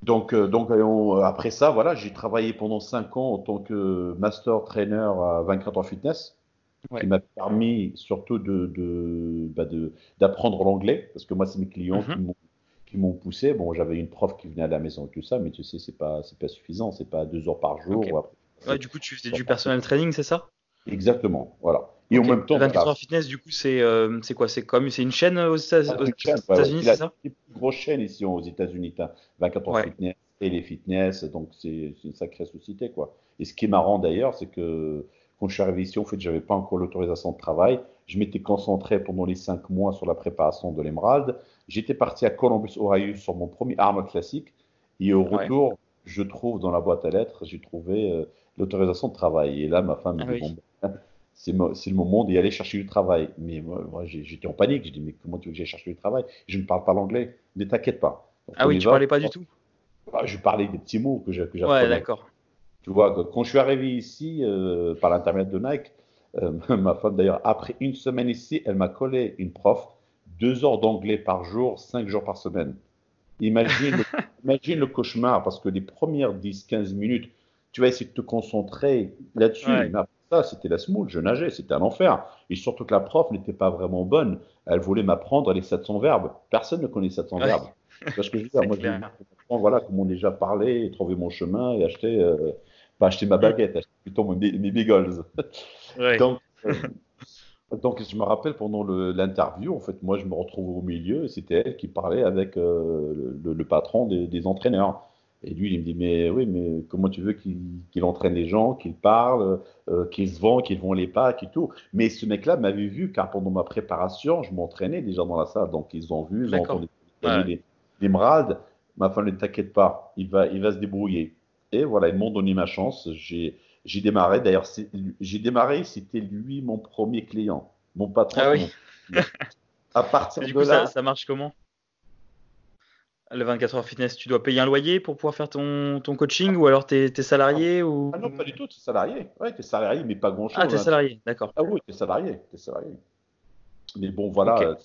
Donc, euh, donc euh, après ça, voilà, j'ai travaillé pendant 5 ans en tant que master trainer à 24 heures fitness, qui m'a permis surtout de, de, bah d'apprendre l'anglais, parce que moi, c'est mes clients mhm. qui m'ont poussé. Bon, j'avais une prof qui venait à la maison et tout ça, mais tu sais, c'est pas, c'est pas suffisant, c'est pas deux heures par jour. ouais, du coup, tu faisais du personnel training, c'est ça? Exactement, voilà. Et en même temps, 24 heures fitness, du coup, c'est euh, c'est quoi? C'est comme c'est une chaîne aux États-Unis, c'est ça? une grosse chaîne ici aux États-Unis. 24 heures fitness et les fitness, donc c'est une sacrée société, quoi. Et ce qui est marrant d'ailleurs, c'est que quand je suis arrivé ici, en fait, j'avais pas encore l'autorisation de travail. Je m'étais concentré pendant les cinq mois sur la préparation de l'émeraude. J'étais parti à Columbus, Ohio, sur mon premier arme classique. Et au retour, je trouve dans la boîte à lettres, j'ai trouvé euh, l'autorisation de travail. Et là, ma femme me ah dit, bon, c'est le moment d'y aller chercher du travail. Mais moi, j'étais en panique. Je dis, mais comment tu veux que j'aille chercher du travail? Je ne parle pas l'anglais. Ne t'inquiète pas. ah oui, tu ne parlais pas du tout ah, Je parlais des petits mots que j'apprenais. Ouais, d'accord. Tu vois, quand je suis arrivé ici, euh, par l'intermédiaire de Nike, euh, (laughs) ma femme d'ailleurs, après une semaine ici, elle m'a collé une prof, deux heures d'anglais par jour, cinq jours par semaine. Imagine, (laughs) imagine le cauchemar, parce que les premières 10-15 minutes, tu vas essayer de te concentrer là-dessus. Ça, c'était la smoule, je nageais, c'était un enfer. Et surtout que la prof n'était pas vraiment bonne. Elle voulait m'apprendre les 700 verbes. Personne ne connaît 700 verbes. Parce que je veux dire, (laughs) moi, je voilà, comment déjà parler, trouver mon chemin et acheter, euh, pas acheter ma baguette, acheter plutôt mes, mes bagels. (laughs) Donc, euh, donc, je me rappelle pendant l'interview, en fait, moi, je me retrouve au milieu et c'était elle qui parlait avec euh, le, patron des entraîneurs. Et lui, il me dit, mais oui, mais comment tu veux qu'il entraîne les gens, qu'il parle, euh, qu'il se vend, qu'il vend les packs et tout. Mais ce mec-là m'avait vu, car pendant ma préparation, je m'entraînais déjà dans la salle. Donc, ils ont vu, ils ont entendu ouais. les, mrades. Ma femme ne t'inquiète pas, il va, il va se débrouiller. Et voilà, ils m'ont donné ma chance. J'ai démarré, d'ailleurs, j'ai démarré, c'était lui mon premier client, mon patron. Ah oui. à partir du coup, ça, ça marche comment? Le 24 heures fitness, tu dois payer un loyer pour pouvoir faire ton, ton coaching ou alors tu es, salarié ou... Ah non, pas du tout, tu es salarié. Ouais, tu es salarié, mais pas grand-chose. Ah, tu es hein. salarié, d'accord. Ah oui, tu es salarié, es salarié. Mais bon, voilà,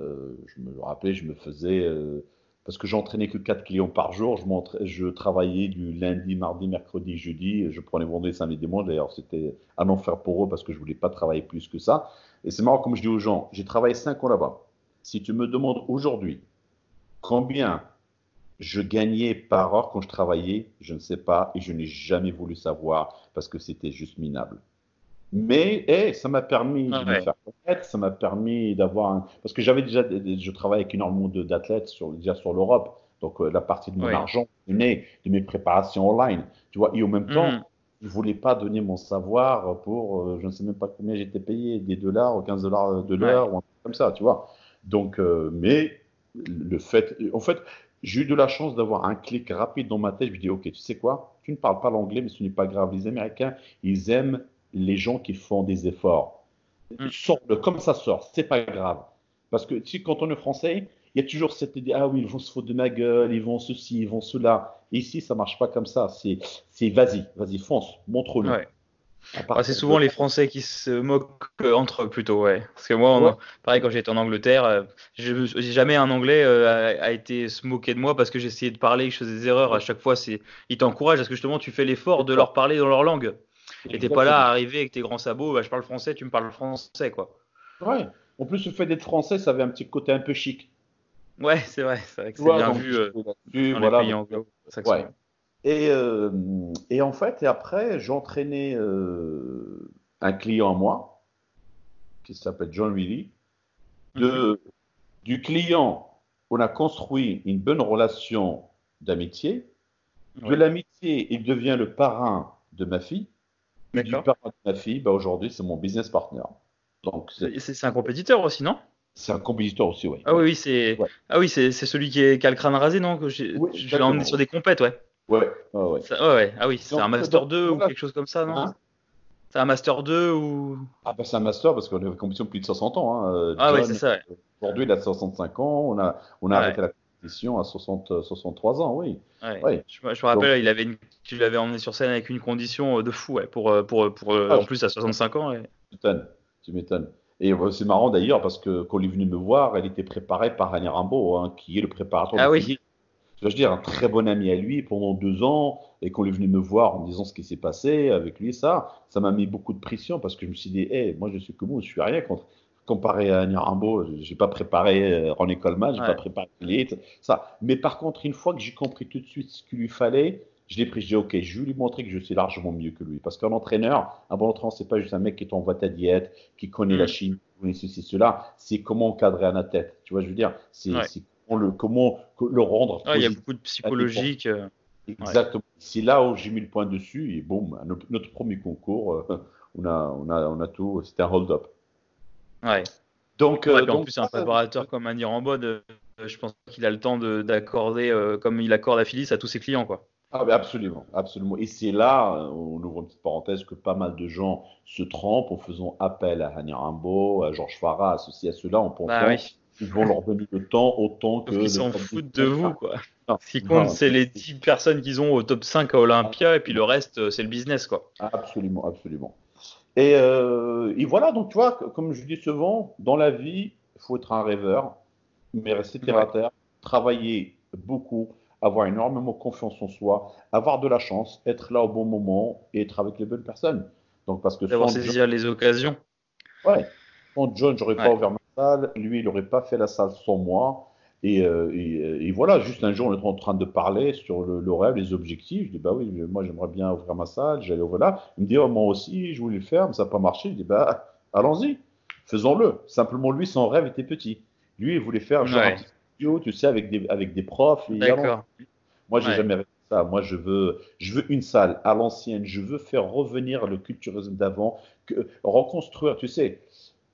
euh, je me rappelais, je me faisais. Euh, parce que j'entraînais que 4 clients par jour, je, travaillais du lundi, mardi, mercredi, jeudi. Je prenais vendredi, samedi, dimanche. D'ailleurs, c'était un enfer pour eux parce que je voulais pas travailler plus que ça. Et c'est marrant, comme je dis aux gens, j'ai travaillé 5 ans là-bas. Si tu me demandes aujourd'hui, Combien je gagnais par heure quand je travaillais, je ne sais pas et je n'ai jamais voulu savoir parce que c'était juste minable. Mais hey, ça m'a permis de me faire connaître, ça m'a permis d'avoir un... Parce que j'avais déjà, je travaille avec énormément d'athlètes sur, déjà sur l'Europe, donc euh, la partie de mon argent venait de mes préparations online, tu vois, et en même temps, mm. je ne voulais pas donner mon savoir pour, euh, je ne sais même pas combien j'étais payé, des dollars ou 15 dollars de l'heure ou un truc comme ça, tu vois. Donc, euh, mais le fait, en fait, j'ai eu de la chance d'avoir un clic rapide dans ma tête. Je me dis, OK, tu sais quoi? Tu ne parles pas l'anglais, mais ce n'est pas grave. Les Américains, ils aiment les gens qui font des efforts. Mm. Sors-le, comme ça sort, c'est pas grave. Parce que si, quand on est français, il y a toujours cette idée, ah oui, ils vont se foutre de ma gueule, ils vont ceci, ils vont cela. ici, ça marche pas comme ça. C'est, vas-y, vas-y, fonce, montre-le. Ah, c'est souvent les Français qui se moquent entre eux plutôt, ouais. Parce que moi, pareil, quand j'étais en Angleterre, euh, je, jamais un Anglais euh, a, été se moquer de moi parce que j'essayais de parler, que je faisais des erreurs. À chaque fois, c'est, ils t'encouragent parce que justement, tu fais l'effort de leur parler dans leur langue. Et t'es pas là à arriver avec tes grands sabots, bah, je parle français, tu me parles français, quoi. Ouais. En plus, le fait d'être français, ça avait un petit côté un peu chic. Ouais, c'est vrai, c'est vrai que c'est bien vu euh, dans voilà, les pays anglo ouais. Et, euh, et, en fait, et après, j'entraînais euh, un client à moi qui s'appelle John Willy. De, Du client, on a construit une bonne relation d'amitié. De l'amitié, il devient le parrain de ma fille. Du parrain de ma fille, bah aujourd'hui, c'est mon business partner. Donc c'est un compétiteur aussi, non? C'est un compétiteur aussi, oui. Ah oui, c'est ah oui, c'est celui qui, est, qui a le crâne rasé, non? Je l'ai emmené sur des compètes, ouais. Ouais, ouais. ouais. Ah oui, c'est un Master 2 ou quelque chose comme ça, non? Hein? C'est un Master 2 ou? Ah bah c'est un Master parce qu'on est en compétition depuis plus de 60 ans. Hein. Ah oui, c'est ça. Aujourd'hui, il a 65 ans. On a, on a arrêté la compétition à 60, 63 ans, oui. Ouais. Je, me rappelle, il avait une... tu l'avais emmené sur scène avec une condition euh, de fou, ouais, pour, euh, pour, pour, ah, en plus à 65 ans. Tu m'étonnes, tu m'étonnes. Et c'est marrant d'ailleurs parce que quand il est venu me voir, elle était préparée par Annie Rimbaud, hein, qui est le préparateur ah, oui. Je veux dire, un très bon ami à lui pendant deux ans, et qu'on est venu me voir en disant ce qui s'est passé avec lui, ça, ça m'a mis beaucoup de pression parce que je me suis dit, hey, moi je suis comme vous, je suis rien contre, comparé à Annie Rimbaud, j'ai pas préparé euh, René Coleman, j'ai n'ai pas préparé ça. Mais par contre, une fois que j'ai compris tout de suite ce qu'il lui fallait, je l'ai pris, je dis ok, je vais lui montrer que je sais largement mieux que lui. Parce qu'un entraîneur, un bon entraîneur, c'est pas juste un mec qui t'envoie ta diète, qui connaît la mm. Chine, qui connaît ceci, cela. C'est comment encadrer un athlète. Tu vois, je veux dire, c'est le, comment le rendre. il y a beaucoup de psychologique. Euh, Exactement. C'est là où j'ai mis le point dessus et boum, notre, premier concours, euh, on, a, on, a, on a tout, c'était un hold-up. Ouais. Donc, euh, en plus, un préparateur comme Andy Rambod, je pense qu'il a le temps d'accorder, comme il accorde à Phyllis, à tous ses clients. quoi. Ah, absolument, absolument. Et c'est là, on ouvre une petite parenthèse, que pas mal de gens se trompent en faisant appel à Annie Rimbaud, à Georges Farah, à ceci, à cela, en pensant bah ils vont leur donner le temps autant que. Ils s'en foutent de vous, quoi. Ce qui compte, c'est les 10 personnes qu'ils ont au top 5 à Olympia, et puis le reste, euh, c'est le business, quoi. Absolument, absolument. Et, euh, et, voilà, donc tu vois, comme je dis souvent, dans la vie, il faut être un rêveur, mais rester terre à terre, travailler beaucoup, avoir énormément confiance en soi, avoir de la chance, être là au bon moment et être avec les bonnes personnes. Donc parce que d'avoir saisir les occasions. Ouais. Sans John, j'aurais pas ouvert ma salle. Lui, il n'aurait pas fait la salle sans moi. Euh, et, voilà, juste un jour, on est en train de parler sur le, rêve, les objectifs. Je dis, bah oui, moi, j'aimerais bien ouvrir ma salle. J'allais ouvrir là. Il me dit, oh, moi aussi, je voulais le faire, mais ça n'a pas marché. Je dis, bah, allons-y, faisons-le. Simplement, lui, son rêve était petit. Lui, il voulait faire genre, un studio, tu sais, avec des, avec des profs. D'accord. Moi, j'ai jamais fait ça. Moi, je veux, je veux une salle à l'ancienne. Je veux faire revenir le culturisme d'avant, reconstruire, tu sais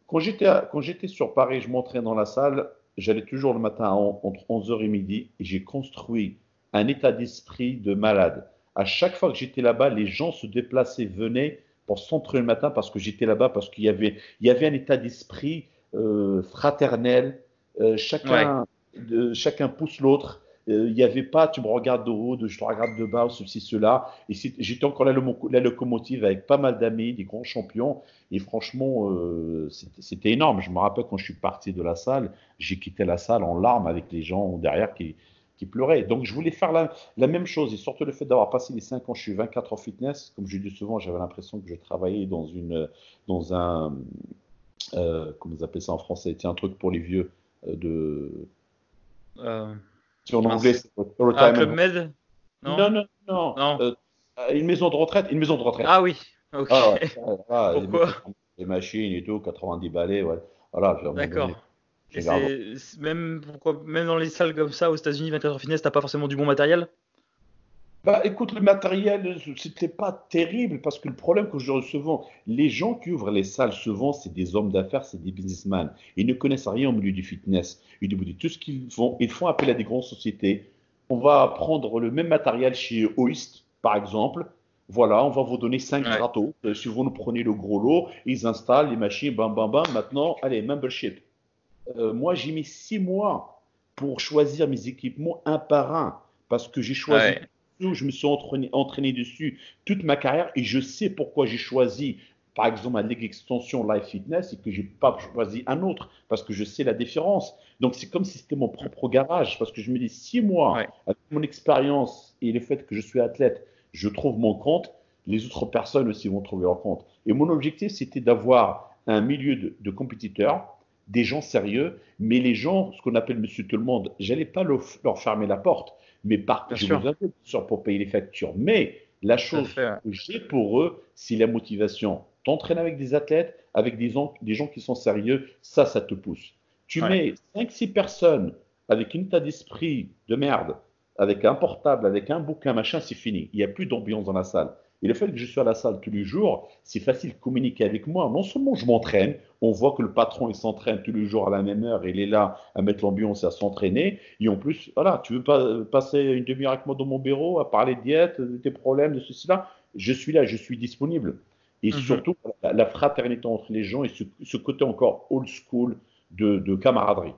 quand j'étais sur Paris, je m'entrais dans la salle, j'allais toujours le matin entre 11h et midi et j'ai construit un état d'esprit de malade. À chaque fois que j'étais là-bas, les gens se déplaçaient, venaient pour s'entraîner le matin parce que j'étais là-bas, parce qu'il y avait, il y avait un état d'esprit euh, fraternel. Euh, chacun, chacun pousse l'autre. Euh, il n'y avait pas, tu me regardes de haut, je te regarde de bas, ceci, cela. Et j'étais encore la, la, locomotive avec pas mal d'amis, des grands champions. Et franchement, euh, c'était énorme. Je me rappelle quand je suis parti de la salle, j'ai quitté la salle en larmes avec les gens derrière qui, pleuraient. Donc je voulais faire la, même chose. Et surtout le fait d'avoir passé les 5 ans, je suis 24 en fitness. Comme je dis souvent, j'avais l'impression que je travaillais dans, une, dans un. Euh, comment vous appelez ça en français? Tiens, un truc pour les vieux. De. Euh, en anglais, c'est Un Club Med Non, non, non. non. Euh, une maison de retraite. Une maison de retraite. Ah oui. Ok. Ah, Pourquoi les, machines et tout, 90 balais, ouais. Voilà. D'accord. Même, pourquoi, même dans les salles comme ça aux États-Unis, 24 heures fitness, t'as pas forcément du bon matériel? Bah, écoute, le matériel, c'était pas terrible parce que le problème que je souvent, les gens qui ouvrent les salles souvent, c'est des hommes d'affaires, c'est des businessmen. Ils ne connaissent rien au milieu du fitness. Ils tout ce qu'ils font, ils font appel à des grandes sociétés. On va prendre le même matériel chez Oist, par exemple. Voilà, on va vous donner 5 ouais. gratos. Euh, si vous nous prenez le gros lot, ils installent les machines, bam, bam, bam. Maintenant, allez, membership. Euh, moi, j'ai mis 6 mois pour choisir mes équipements un par un parce que j'ai choisi je me suis entraîné, dessus toute ma carrière et je sais pourquoi j'ai choisi, par exemple, ma Ligue Extension Life Fitness et que j'ai pas choisi un autre parce que je sais la différence. Donc, c'est comme si c'était mon propre garage parce que je me dis, six mois, avec mon expérience et le fait que je suis athlète, je trouve mon compte, les autres personnes aussi vont trouver leur compte. Et mon objectif, c'était d'avoir un milieu de, de compétiteurs des gens sérieux, mais les gens, ce qu'on appelle monsieur tout le monde, j'allais pas leur fermer la porte mais par je vous pour payer les factures. Mais la chose que j'ai pour eux, c'est la motivation. T'entraînes avec des athlètes, avec des, des gens qui sont sérieux, ça, ça te pousse. Tu mets 5-6 personnes avec une état d'esprit de merde, avec un portable, avec un bouquin, machin, c'est fini. Il n'y a plus d'ambiance dans la salle. Et le fait que je suis à la salle tous les jours, c'est facile de communiquer avec moi. Non seulement je m'entraîne, on voit que le patron il s'entraîne tous les jours à la même heure, il est là à mettre l'ambiance et à s'entraîner. Et en plus, voilà, tu veux pas passer une demi-heure avec moi dans mon bureau à parler de diète, de tes problèmes, de ceci là, je suis là, je suis disponible. Et mhm. surtout la, fraternité entre les gens et ce, côté encore old school de, camaraderie.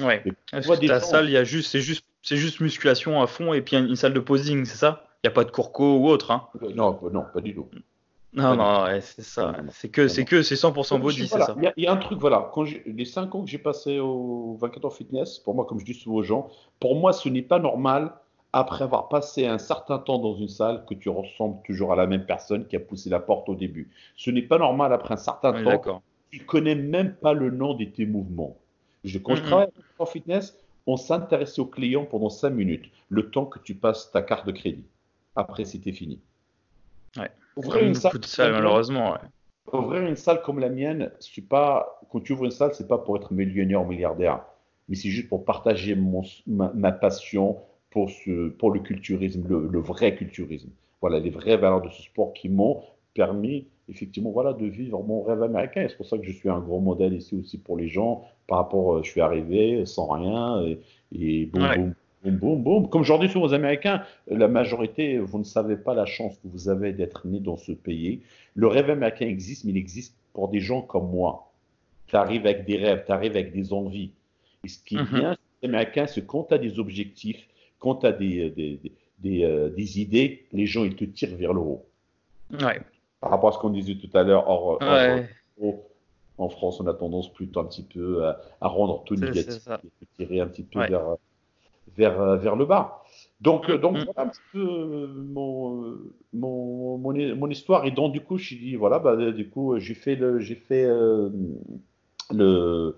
Ouais. Ta salle, il y a juste, c'est juste, c'est juste musculation à fond et puis une salle de posing, c'est ça? N'y a pas de courco ou autre. Hein. Euh, non, non, pas du tout. Non, non, c'est ça. C'est que, c'est que, c'est 100% body, c'est ça. Il y, a un truc, voilà. Quand les 5 ans que j'ai passé au 24 heures fitness, pour moi, comme je dis souvent aux gens, pour moi, ce n'est pas normal, après avoir passé un certain temps dans une salle, que tu ressembles toujours à la même personne qui a poussé la porte au début. Ce n'est pas normal, après un certain temps, tu ne connais même pas le nom de tes mouvements. Je, quand je travaille en fitness, on s'intéressait aux clients pendant 5 minutes, le temps que tu passes ta carte de crédit. Après, c'était fini. Ouais. Ouvrir une salle, malheureusement. Ouvrir une salle comme la mienne, suis pas. Quand tu ouvres une salle, c'est pas pour être millionnaire ou milliardaire, mais c'est juste pour partager mon, ma, passion pour, ce, pour le culturisme, le, vrai culturisme. Voilà, les vraies valeurs de ce sport qui m'ont permis effectivement voilà, de vivre mon rêve américain. Et c'est pour ça que je suis un gros modèle ici aussi pour les gens. Par rapport, euh, je suis arrivé sans rien et, et boum, Boum, boum, Comme je dis souvent aux Américains, la majorité, vous ne savez pas la chance que vous avez d'être né dans ce pays. Le rêve américain existe, mais il existe pour des gens comme moi. Tu arrives avec des rêves, tu arrives avec des envies. Et ce qui est mhm. bien, les Américains, c'est quand tu as des objectifs, quand tu as des, des, des, euh, des, idées, les gens, ils te tirent vers le haut. Ouais. Par rapport à ce qu'on disait tout à l'heure, en France, on a tendance plutôt un petit peu à, rendre tout négatif, à tirer un petit peu vers vers, euh, vers le bas. Donc, euh, donc mm. voilà un petit peu euh, mon, mon, mon, histoire. Et donc, du coup, je dit, voilà, bah, du coup, j'ai fait, le, j'ai fait le,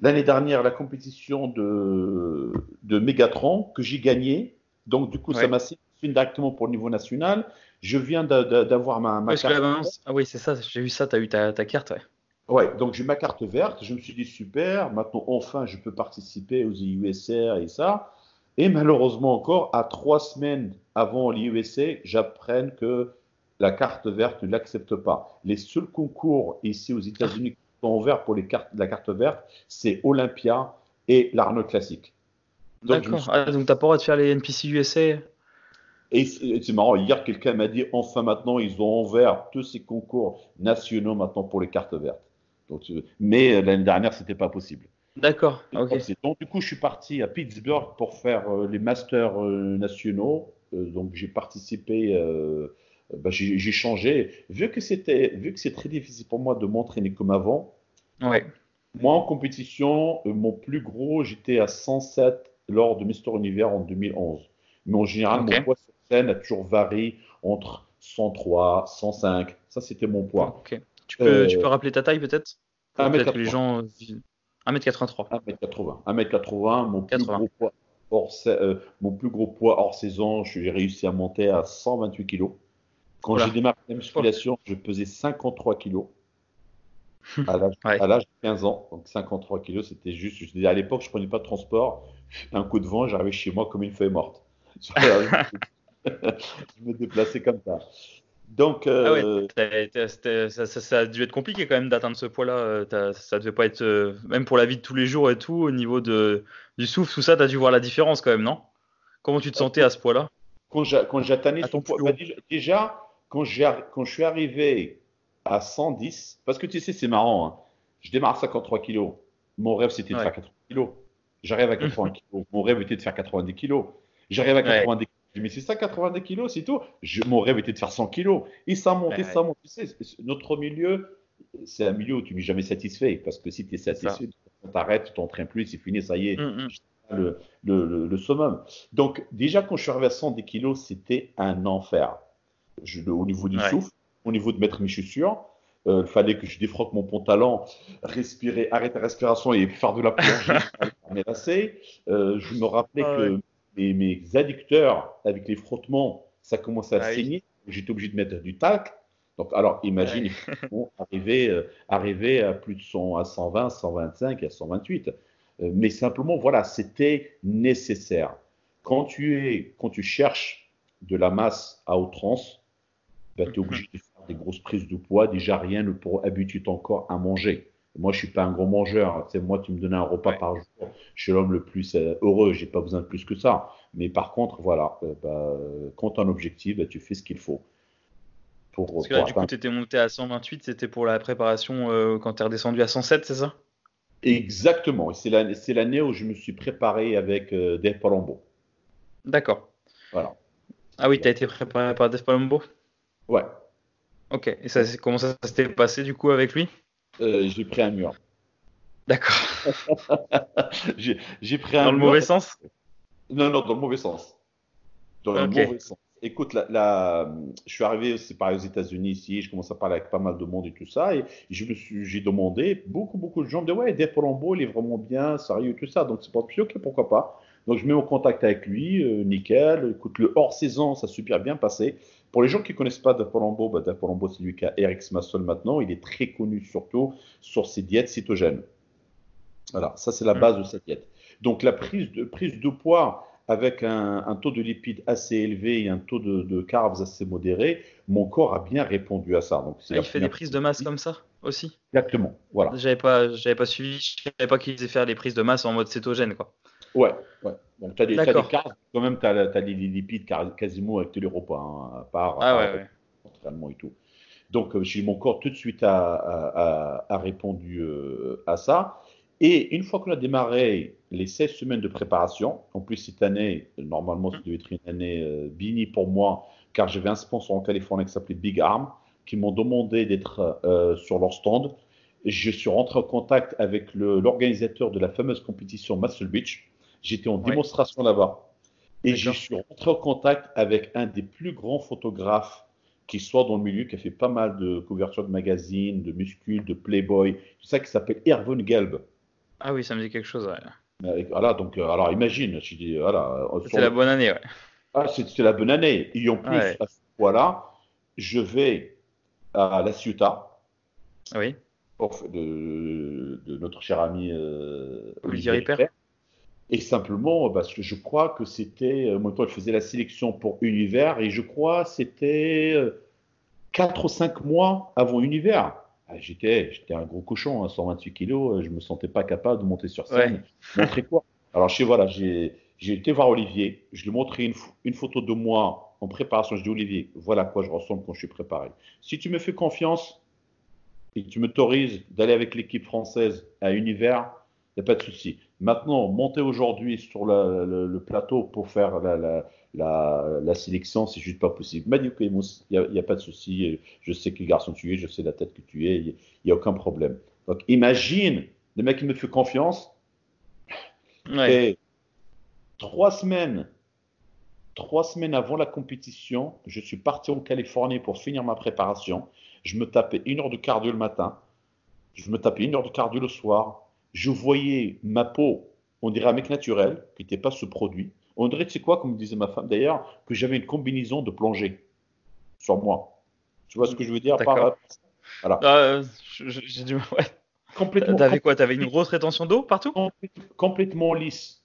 l'année dernière la compétition de, de Megatron que j'ai gagné. Donc, du coup, ça m'a sélectionné directement pour le niveau national. Je viens d'avoir ma, ma carte. Ah oui, c'est ça, j'ai vu ça, tu as eu ta, ta carte, ouais. Ouais, donc j'ai ma carte verte. Je me suis dit super, maintenant enfin je peux participer aux IUSR et ça. Et malheureusement encore, à trois semaines avant l'IUSC, j'apprenne que la carte verte ne l'accepte pas. Les seuls concours ici aux États-Unis qui sont ouverts pour les cartes, la carte verte, c'est Olympia et l'Arnold Classic. D'accord. Ah, donc, tu n'as pas le droit de faire les NPC USA et c'est marrant, hier, quelqu'un m'a dit enfin maintenant, ils ont ouvert tous ces concours nationaux maintenant pour les cartes vertes. Donc, mais euh, l'année dernière, ce n'était pas possible. D'accord. Donc, du coup, je suis parti à Pittsburgh pour faire euh, les masters euh, nationaux. Euh, donc, j'ai participé, bah, j'ai changé. Vu que c'était, vu que c'est très difficile pour moi de m'entraîner comme avant. Ouais. Moi, en compétition, mon plus gros, j'étais à 107 lors de Mister Univers en 2011. Mais en général, mon poids sur scène a toujours varié entre 103, 105. Ça, c'était mon poids. Ok. Tu peux, tu peux rappeler ta taille peut-être? Peut-être que les gens 1m83. 1m80. 1m80, mon plus, Gros poids hors, euh, mon plus gros poids hors saison, j'ai réussi à monter à 128 kg. Quand j'ai démarré la musculation, je pesais 53 kg. (laughs) À l'âge de 15 ans, donc 53 kg, c'était juste. Je, à l'époque, je prenais pas de transport. Un coup de vent, j'arrivais chez moi comme une feuille morte. (laughs) je me déplaçais comme ça. Donc, euh, ah ça, a dû être compliqué quand même d'atteindre ce poids-là. Euh, ça devait pas être, euh, même pour la vie de tous les jours et tout, au niveau de, du souffle, tout ça, tu as dû voir la différence quand même, non? Comment tu te sentais à ce poids-là? Quand j'atteignais ton poids, bah, déjà, quand, quand je suis arrivé à 110, parce que tu sais, c'est marrant, hein, je démarre à 53 kg. Mon rêve, c'était de faire 80 kg. J'arrive à (laughs) 80 kg. Mon rêve était de faire 90 kg. J'arrive à 90 kg mais c'est ça 90 kilos, c'est tout. Je, mon rêve était de faire 100 kilos. Et ça montait, ça montait. Tu sais, notre milieu, c'est un milieu où tu n'es jamais satisfait. Parce que si tu es satisfait, tu t'arrêtes, tu t'entraînes plus, c'est fini, ça y est. Mm, mm. Le, le, le, summum. Donc, déjà, quand je suis arrivé à 110 kilos, c'était un enfer. Je, au niveau du souffle, au niveau de mettre mes chaussures, euh, il fallait que je défroque mon pantalon, respirer, arrêter la respiration et faire de la plongée (laughs) euh, je me rappelais ah que mes, mes adducteurs, avec les frottements, ça commençait à ah saigner. J'étais obligé de mettre du talc. Donc, alors, imagine, arriver, arriver à plus de 100, à 120, 125, à 128. mais simplement, voilà, c'était nécessaire. Quand tu, es, quand tu cherches de la masse à outrance, bah, tu es obligé de faire des grosses prises de poids. Déjà, rien ne pour habituer ton corps à manger. Moi, je suis pas un gros mangeur. C'est moi, tu me donnais un repas par jour. Je suis l'homme le plus euh, heureux. J'ai pas besoin de plus que ça. Mais par contre, voilà, euh, bah, quand tu as un objectif, bah, tu fais ce qu'il faut. Pour, Parce que là, du coup, tu étais monté à 128. C'était pour la préparation euh, quand tu es redescendu à 107, c'est ça? Exactement. C'est l'année où je me suis préparé avec Dave Palombo. D'accord. Voilà. Ah oui, tu as été préparé par Dave Palombo? Ouais. Ok. Et ça, comment ça s'était passé du coup avec lui? Euh, j'ai pris un mur. D'accord. (laughs) j'ai pris un Dans le mauvais sens? Non, non, dans le mauvie sens. Dans le mauvais sens. Écoute, là, je suis arrivé, c'est pareil aux États-Unis ici, je commence à parler avec pas mal de monde et tout ça, et je me suis, j'ai demandé, beaucoup, beaucoup de gens me disaient, ouais, Dave Palombo, il est vraiment bien, sérieux, tout ça, donc c'est pas, ok, pourquoi pas. Donc je mets en contact avec lui, euh, nickel. Écoute, le hors saison, ça a super bien passé. Pour les gens qui ne connaissent pas Dave Palombo, bah, c'est lui qui a Eric Massol maintenant. Il est très connu surtout sur ses diètes cytogènes. Voilà, ça c'est la base de sa diète. Donc la prise de, prise de poids avec un, taux de lipides assez élevé et un taux de, carbs assez modéré, mon corps a bien répondu à ça. Donc, ah, il fait des prises de masse comme ça aussi? Exactement, voilà. J'avais pas, j'avais pas suivi, je savais pas qu'il faisait faire les prises de masse en mode cétogène, quoi. Ouais, ouais. Donc, tu as, des carbs, quand même, tu as, as, les lipides quasiment avec tous les repas, hein, à part, ah, ouais, et tout. Donc, euh, mon corps tout de suite a, a, répondu euh, à ça. Et une fois qu'on a démarré les 16 semaines de préparation, en plus cette année, normalement, ça devait être une année euh, bini pour moi, car j'avais un sponsor en Californie qui s'appelait Big Arm, qui m'ont demandé d'être euh, sur leur stand. Je suis rentré en contact avec l'organisateur de la fameuse compétition Muscle Beach. J'étais en démonstration là-bas. Et je suis rentré en contact avec un des plus grands photographes qui soit dans le milieu, qui a fait pas mal de couvertures de magazines, de muscules, de Playboy, tout ça, qui s'appelle Erwin Gelb. Ah oui, ça me dit quelque chose, ouais. Voilà, donc, euh, alors imagine, je dis, voilà. Euh, c'est la bonne année, ouais. Ah, c'est la bonne année. Et en plus, à ce point-là, je vais à La Ciotat. Oui. De, de, notre cher ami euh, Olivier Ripper. Et simplement, parce que je crois que c'était, moi, je faisais la sélection pour Univers, et je crois c'était 4 ou 5 mois avant Univers. Ah, j'étais, j'étais un gros cochon, à hein, 128 kilos, euh, je me sentais pas capable de monter sur scène. (laughs) Montrer quoi? Alors, je sais, voilà, j'ai, été voir Olivier, je lui ai montré une, une, photo de moi en préparation. Je dis, Olivier, voilà à quoi je ressemble quand je suis préparé. Si tu me fais confiance et que tu m'autorises d'aller avec l'équipe française à Univers, il n'y a pas de souci. Maintenant, monter aujourd'hui sur le, plateau pour faire la, la, la sélection, c'est juste pas possible. Il m'a dit, il n'y a, pas de souci, je sais quel garçon tu es, je sais la tête que tu es, il n'y a, aucun problème. Donc imagine, le mec qui me fait confiance, et trois semaines, trois semaines avant la compétition, je suis parti en Californie pour finir ma préparation. Je me tapais une heure de cardio le matin, je me tapais une heure de cardio le soir. Je voyais ma peau, on dirait un mec naturel, qui n'était pas ce produit. On dirait, tu sais quoi, comme disait ma femme d'ailleurs, que j'avais une combinaison de plongée sur moi. Tu vois ce que je veux dire par voilà. Ah, j'ai du ouais. Complètement. T'avais quoi T'avais une grosse rétention d'eau partout? Complètement lisse.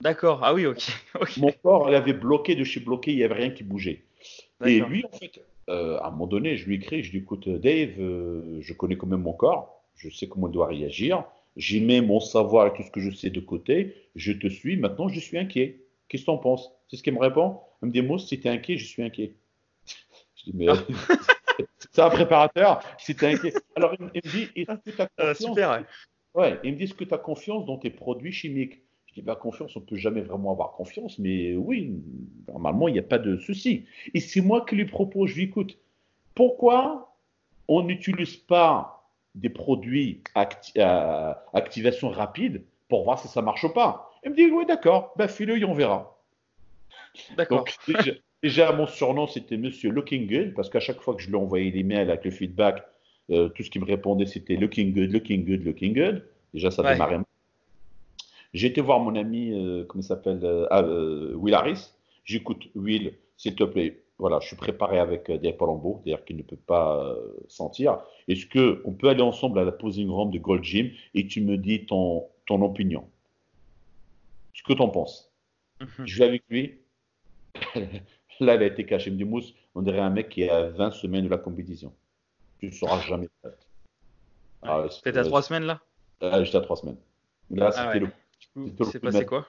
D'accord. Ah oui, (laughs) ok. Mon corps, il avait bloqué de chez bloqué, il n'y avait rien qui bougeait. Et lui, en fait, euh, à un moment donné, je lui écris, je lui dis écoute, Dave, euh, je connais quand même mon corps, je sais comment il doit réagir j'y mets mon savoir et tout ce que je sais de côté, je te suis, maintenant je suis inquiet. Qu'est-ce que tu en penses? C'est ce qu'il me répond. Il me dit, Mousse, si tu es inquiet, je suis inquiet. (laughs) Je dis, mais (laughs) c'est un préparateur, si tu es inquiet. Alors il, me dit, est-ce que tu as ah, confiance? super, ouais. il me dit, est-ce que tu as confiance dans tes produits chimiques? Je dis, bah, confiance, on ne peut jamais vraiment avoir confiance, mais oui, normalement, il n'y a pas de souci. Et c'est moi qui lui propose, je lui écoute, pourquoi on n'utilise pas des produits à activation rapide pour voir si ça marche ou pas. Il me dit oui d'accord, ben file et on verra. D'accord. déjà, mon surnom c'était Monsieur Looking Good parce qu'à chaque fois que je lui envoyais des mails avec le feedback, euh, tout ce qui me répondait c'était Looking Good, Looking Good, Looking Good. Déjà ça démarrait. J'ai été voir mon ami, euh, comment il s'appelle, euh, ah, Will Harris. J'écoute Will, s'il te plaît, voilà, je suis préparé avec des Palombo, c'est-à-dire qu'il ne peut pas sentir. Est-ce qu'on peut aller ensemble à la posing room de Gold Gym et tu me dis ton, ton opinion? Ce que tu en penses mhm. Je vais avec lui. (laughs) Là, il a été caché. Il me dit, Mousse, on dirait un mec qui est à 20 semaines de la compétition. Tu ne sauras jamais. (laughs) Ah, C'était à 3 semaines là? Ah, J'étais à 3 semaines. Là, ah c'était le. Du coup, c'est passé quoi?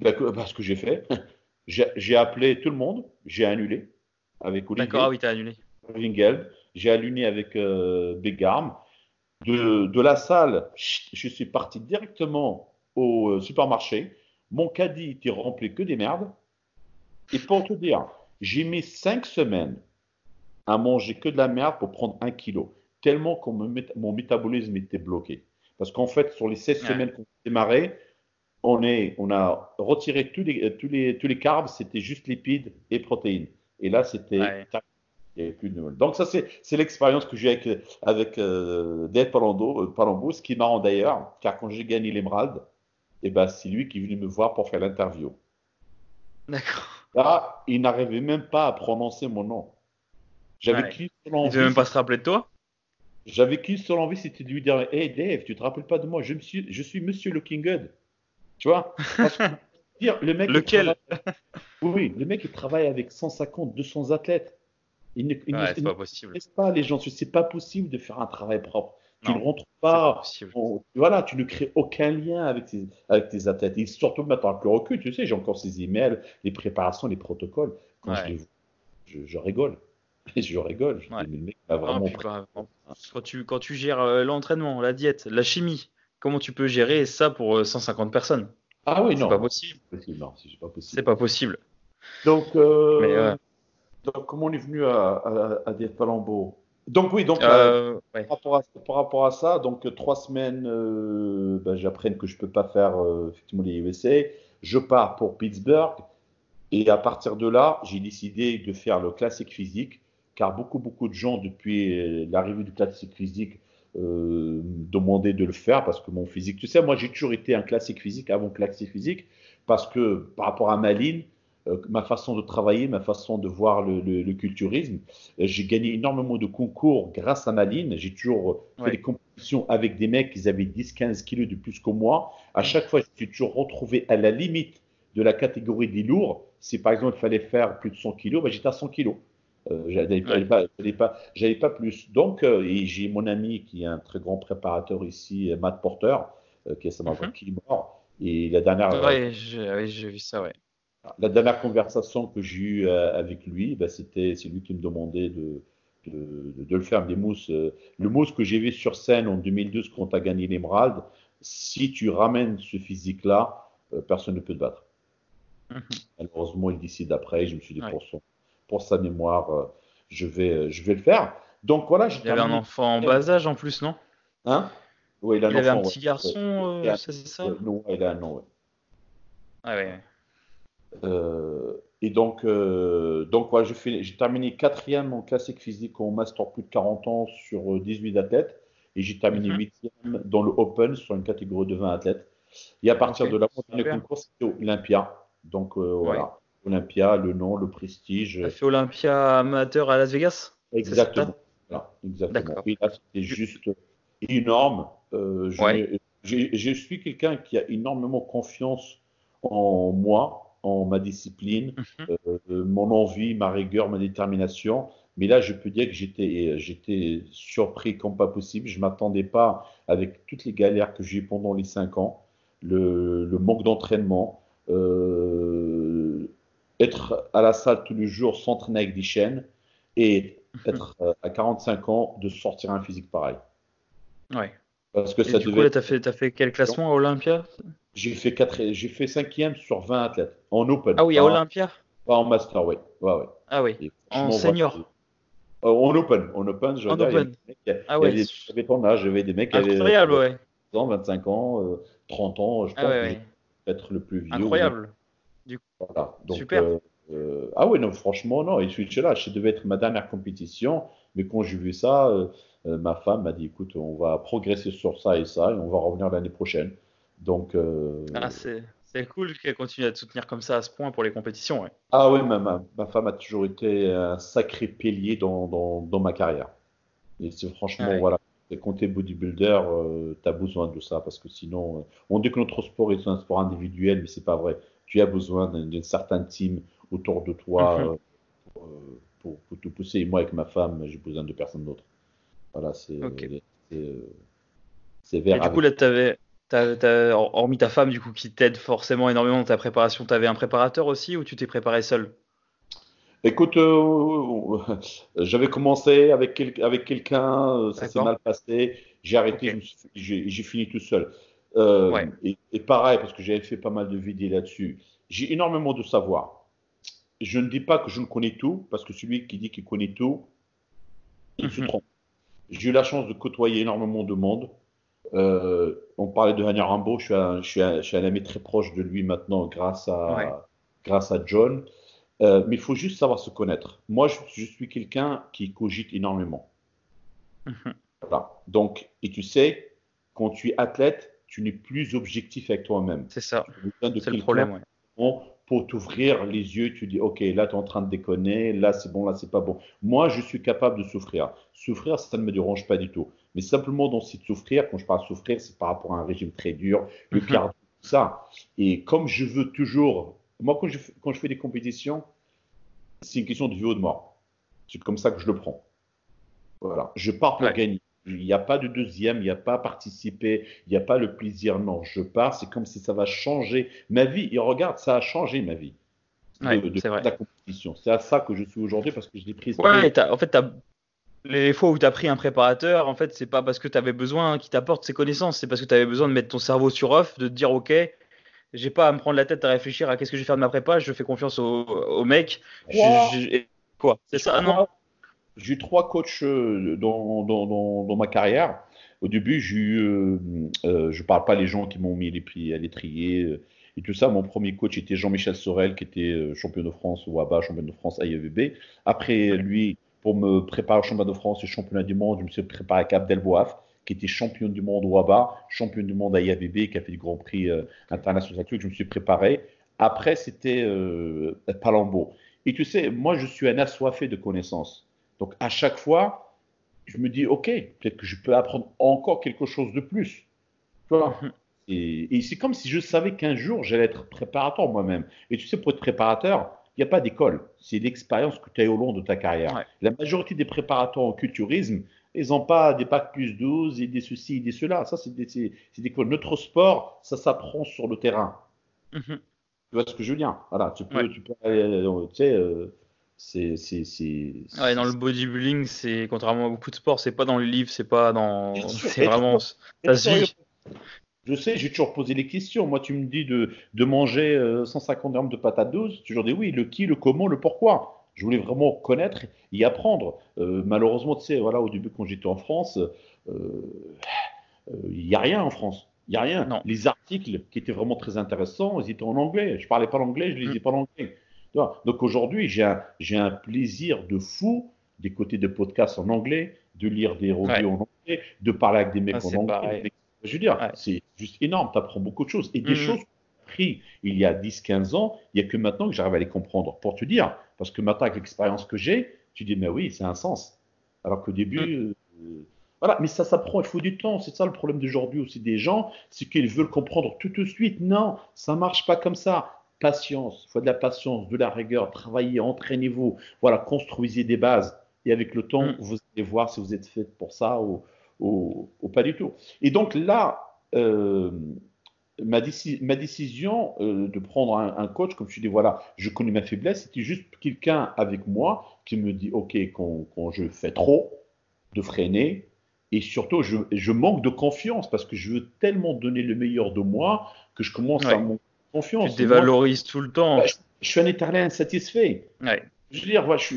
Bah, Ce que j'ai fait, (laughs) j'ai appelé tout le monde, j'ai annulé avec Olivier. D'accord, ah oui, t'as annulé. J'ai annulé avec euh, Big Arm. De, de, la salle, je suis parti directement au euh, supermarché. Mon caddie était rempli que des merdes. Et pour te dire, j'ai mis 5 semaines à manger que de la merde pour prendre un kilo, tellement que mon métabolisme était bloqué. Parce qu'en fait, sur les 16 semaines qu'on a démarré, on, est, on a retiré tous les, tous les, tous les carbs, c'était juste lipides et protéines. Et là, c'était. plus de... Donc, ça, c'est l'expérience que j'ai avec, avec euh, Dave Palando, euh, ce qui est marrant d'ailleurs, car quand j'ai gagné l'émeraude, eh ben, c'est lui qui est venu me voir pour faire l'interview. D'accord. Là, il n'arrivait même pas à prononcer mon nom. J'avais qu'une seule envie. Il ne même pas se rappeler de toi? J'avais qu'une seule envie, c'était de lui dire Hey Dave, tu te rappelles pas de moi? Je, me suis, je suis Monsieur Looking Good. Tu vois (laughs) le mec Lequel Oui, le mec, il travaille avec 150, 200 athlètes. Il ne, il ouais, pas possible. pas les gens. C'est pas possible de faire un travail propre. Tu ne rentres pas. voilà, tu ne crées aucun lien avec tes, avec tes athlètes. Et surtout maintenant, avec le recul, tu sais, j'ai encore ces emails, les préparations, les protocoles. Quand je, les, je, je, rigole. (laughs) je rigole. Je dis, mais le mec vraiment. bah, quand, tu, quand tu gères euh, l'entraînement, la diète, la chimie, comment tu peux gérer ça pour 150 euh, personnes? Ah oui, non. C'est pas possible. Non, c'est pas possible. C'est pas possible. Donc, euh, donc, comment on est venu à, à, à Diète Palambo donc oui, donc par, rapport à, par, rapport à, ça, donc trois semaines, ben, j'apprends que je peux pas faire effectivement les USA. Je pars pour Pittsburgh et à partir de là, j'ai décidé de faire le classique physique car beaucoup, beaucoup de gens, depuis euh, l'arrivée du classique physique, euh, demandaient de le faire parce que mon physique, tu sais, moi j'ai toujours été un classique physique avant classique physique parce que par rapport à ma ligne, euh, ma façon de travailler, ma façon de voir le, culturisme, j'ai gagné énormément de concours grâce à ma ligne. J'ai toujours fait des compétitions avec des mecs qui avaient 10-15 kilos de plus que moi. À chaque fois, je suis toujours retrouvé à la limite de la catégorie des lourds. Si par exemple il fallait faire plus de 100 kilos, ben, j'étais à 100 kilos. Euh, j'avais pas, pas, pas, plus. Donc, euh, j'ai mon ami qui est un très grand préparateur ici, Matt Porter, euh, qui est sa mm qui est mort. Et la dernière. Ouais, j'ai vu ça, ouais. La dernière conversation que j'ai eue avec lui, bah, c'était c'est lui qui me demandait de, de, de, le faire des mousses. Le mousse que j'ai vu sur scène en 2012 quand tu as gagné l'émeraude, si tu ramènes ce physique-là, personne ne peut te battre. Mhm. Malheureusement, il décide après. Je me suis dit pour son pour sa mémoire, euh, je, vais, euh, je vais le faire. Donc voilà. Il y avait un enfant en bas âge en plus, non? Hein? Oui, il, a un, il avait un petit garçon, euh, c'est ça? Non, il a un nom, Ah ouais. et donc, donc ouais, j'ai terminé quatrième en classique physique en master plus de 40 ans sur 18 athlètes. Et j'ai terminé mhm. huitième dans le Open sur une catégorie de 20 athlètes. Et à partir de là, le concours, c'était Olympia. Donc voilà. Olympia, le nom, le prestige. Tu fait Olympia amateur à Las Vegas? Exactement. exactement. c'était juste énorme. Euh, je, suis quelqu'un qui a énormément confiance en moi, en ma discipline, mhm. euh, mon envie, ma rigueur, ma détermination. Mais là, je peux dire que j'étais, surpris comme pas possible. Je m'attendais pas, avec toutes les galères que j'ai eu pendant les cinq ans, le, le manque d'entraînement, euh, être à la salle tous les jours, s'entraîner avec des chaînes et être euh, à 45 ans de sortir un physique pareil. Ouais. Parce que et ça du devait... coup, tu as fait, as fait quel classement à Olympia? J'ai fait, 4... j'ai fait 5e sur 20 athlètes en Open. Ah oui, à Olympia? Pas en Master, oui. Ouais, ouais. Ah oui. En senior euh, En Open. En Open, je en open. ah ouais. J'avais ton âge, j'avais des mecs qui avaient Incroyable, ouais. 25 ans, 30 euh, ans, je ah pense ah être le plus vieux. Incroyable. Voilà. Super. Euh, euh, ah oui, non, franchement, non. Et suis là, ça devait être ma dernière compétition. Mais quand j'ai vu ça, euh, ma femme m'a dit écoute, on va progresser sur ça et ça, et on va revenir l'année prochaine. Donc. Ah, c'est C'est cool qu'elle continue à te soutenir comme ça à ce point pour les compétitions. Ouais. Ah oui, ma, ma, femme a toujours été un sacré pilier dans, dans, dans ma carrière. Et c'est franchement, voilà, quand tu es bodybuilder, euh, tu as besoin de ça parce que sinon, euh, on dit que notre sport est un sport individuel, mais c'est pas vrai. Tu as besoin d'une certaine team autour de toi mhm. euh, pour, pour, te pousser. Et moi, avec ma femme, j'ai besoin de personne d'autre. Voilà, c'est c'est vers. Et du coup, là, tu avais, hormis ta femme, du coup, qui t'aide forcément énormément dans ta préparation, tu avais un préparateur aussi ou tu t'es préparé seul? Écoute, euh, j'avais commencé avec, avec quelqu'un, euh, ça s'est mal passé, j'ai arrêté, j'ai fini tout seul. Euh, et, pareil, parce que j'avais fait pas mal de vidéos là-dessus, j'ai énormément de savoir. Je ne dis pas que je ne connais tout, parce que celui qui dit qu'il connaît tout, il se mhm. trompe. J'ai eu la chance de côtoyer énormément de monde. on parlait de Hania Rambo, je suis, un, je, suis un, ami très proche de lui maintenant grâce à, grâce à John. Euh, mais il faut juste savoir se connaître. Moi, je, suis quelqu'un qui cogite énormément. Mhm. Voilà. Donc, et tu sais, quand tu es athlète, tu n'es plus objectif avec toi-même. C'est ça. C'est le problème. Pour t'ouvrir les yeux, tu dis, OK, là, tu es en train de déconner, là, c'est bon, là, c'est pas bon. Moi, je suis capable de souffrir. Souffrir, ça ne me dérange pas du tout. Mais simplement, dans cette souffrir, quand je parle souffrir, c'est par rapport à un régime très dur, le mhm. cardio, tout ça. Et comme je veux toujours moi, quand je, quand je fais des compétitions, c'est une question de vie ou de mort. C'est comme ça que je le prends. Voilà. Je pars pour gagner. Il n'y a pas de deuxième, il n'y a pas participer, il n'y a pas le plaisir. Non, je pars, c'est comme si ça va changer ma vie. Et regarde, ça a changé ma vie. de, la compétition. C'est à ça que je suis aujourd'hui parce que je l'ai. Ouais, en fait, les fois où tu as pris un préparateur, en fait, c'est pas parce que tu avais besoin qu'il t'apporte ses connaissances, c'est parce que tu avais besoin de mettre ton cerveau sur off, de te dire, OK, j'ai pas à me prendre la tête à réfléchir à qu'est-ce que je vais faire de ma prépa, je fais confiance au, au mec. quoi? C'est ça, non? J'ai eu trois coachs euh, dans, dans, dans, ma carrière. Au début, j'ai eu, euh, euh, je parle pas les gens qui m'ont mis les prix à l'étrier et tout ça. Mon premier coach était Jean-Michel Sorel, qui était champion de France au ABA, champion de France à IEVB. Après lui, pour me préparer au championnat de France et championnat du monde, je me suis préparé avec Abdel Bouaf qui était champion du monde au ABA, champion du monde à IABB, qui a fait du Grand Prix euh, international. Je me suis préparé. Après, c'était euh, Palambo. Et tu sais, moi, je suis un assoiffé de connaissances. Donc, à chaque fois, je me dis, OK, peut-être que je peux apprendre encore quelque chose de plus. Tu vois mhm. Et, c'est comme si je savais qu'un jour, j'allais être préparateur moi-même. Et tu sais, pour être préparateur, il n'y a pas d'école. C'est l'expérience que tu as au long de ta carrière. La majorité des préparateurs en culturisme, ils n'ont pas des bacs plus 12 et des ceci et des cela. Ça, c'est des, des, Notre sport, ça s'apprend sur le terrain. Mhm. Tu vois ce que je veux dire? Voilà, tu peux, tu peux euh, tu sais, euh, c'est, Ouais, dans le bodybuilding, c'est contrairement à beaucoup de sports, c'est pas dans les livres, c'est pas dans, c'est vraiment, ça se Je sais, j'ai toujours posé les questions. Moi, tu me dis de, de manger 150 euh, grammes de patates douces. Tu toujours dis oui, le qui, le comment, le pourquoi? Je voulais vraiment connaître et apprendre. Euh, malheureusement, tu sais, voilà, au début, quand j'étais en France, euh, euh, il n'y a rien en France. Il n'y a rien. Non. Les articles qui étaient vraiment très intéressants, ils étaient en anglais. Je ne parlais pas l'anglais, je ne lisais mm. pas l'anglais. Donc aujourd'hui, j'ai un, un, plaisir de fou d'écouter des podcasts en anglais, de lire des reviews en anglais, de parler avec des mecs ah, en anglais. Je veux dire, c'est juste énorme. Tu apprends beaucoup de choses. Et des mm. choses pris il y a 10-15 ans, il n'y a que maintenant que j'arrive à les comprendre. Pour te dire, parce que maintenant, avec l'expérience que j'ai, tu dis, mais oui, c'est un sens. Alors qu'au début, mm. euh, voilà, mais ça s'apprend, il faut du temps. C'est ça le problème d'aujourd'hui aussi des gens, c'est qu'ils veulent comprendre tout de suite. Non, ça marche pas comme ça. Patience, il faut de la patience, de la rigueur, travaillez, entraînez-vous. Voilà, construisez des bases. Et avec le temps, mm. vous allez voir si vous êtes fait pour ça ou, ou, pas du tout. Et donc là, euh, ma, décision euh, de prendre un, coach, comme tu dis, voilà, je connais ma faiblesse, c'était juste quelqu'un avec moi qui me dit, OK, quand, je fais trop, de freiner. Et surtout, je, manque de confiance parce que je veux tellement donner le meilleur de moi que je commence à manquer confiance. Tu dévalorises tout le temps. Bah, je, suis un éternel insatisfait. Je veux dire, voilà, je,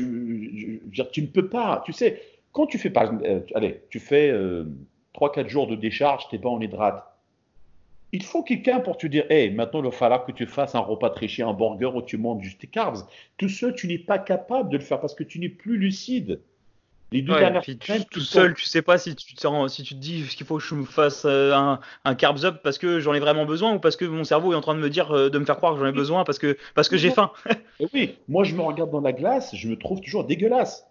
je, tu ne peux pas, tu sais, quand tu fais, par exemple, euh, allez, tu fais 3-4 euh, jours de décharge, tu n'es pas en hydrate il faut quelqu'un pour te dire, hey, maintenant il va falloir que tu fasses un repas triché, un burger où tu manges juste tes carbs. Tout ça, tu n'es pas capable de le faire parce que tu n'es plus lucide. Les deux dernières semaines, tout seul, tu sais pas si tu te, si tu te dis qu'il faut que je me fasse euh, un, un carbs up parce que j'en ai vraiment besoin ou parce que mon cerveau est en train de me dire euh, de me faire croire que j'en ai besoin parce que parce que j'ai faim. (laughs) oui, moi je me regarde dans la glace, je me trouve toujours dégueulasse.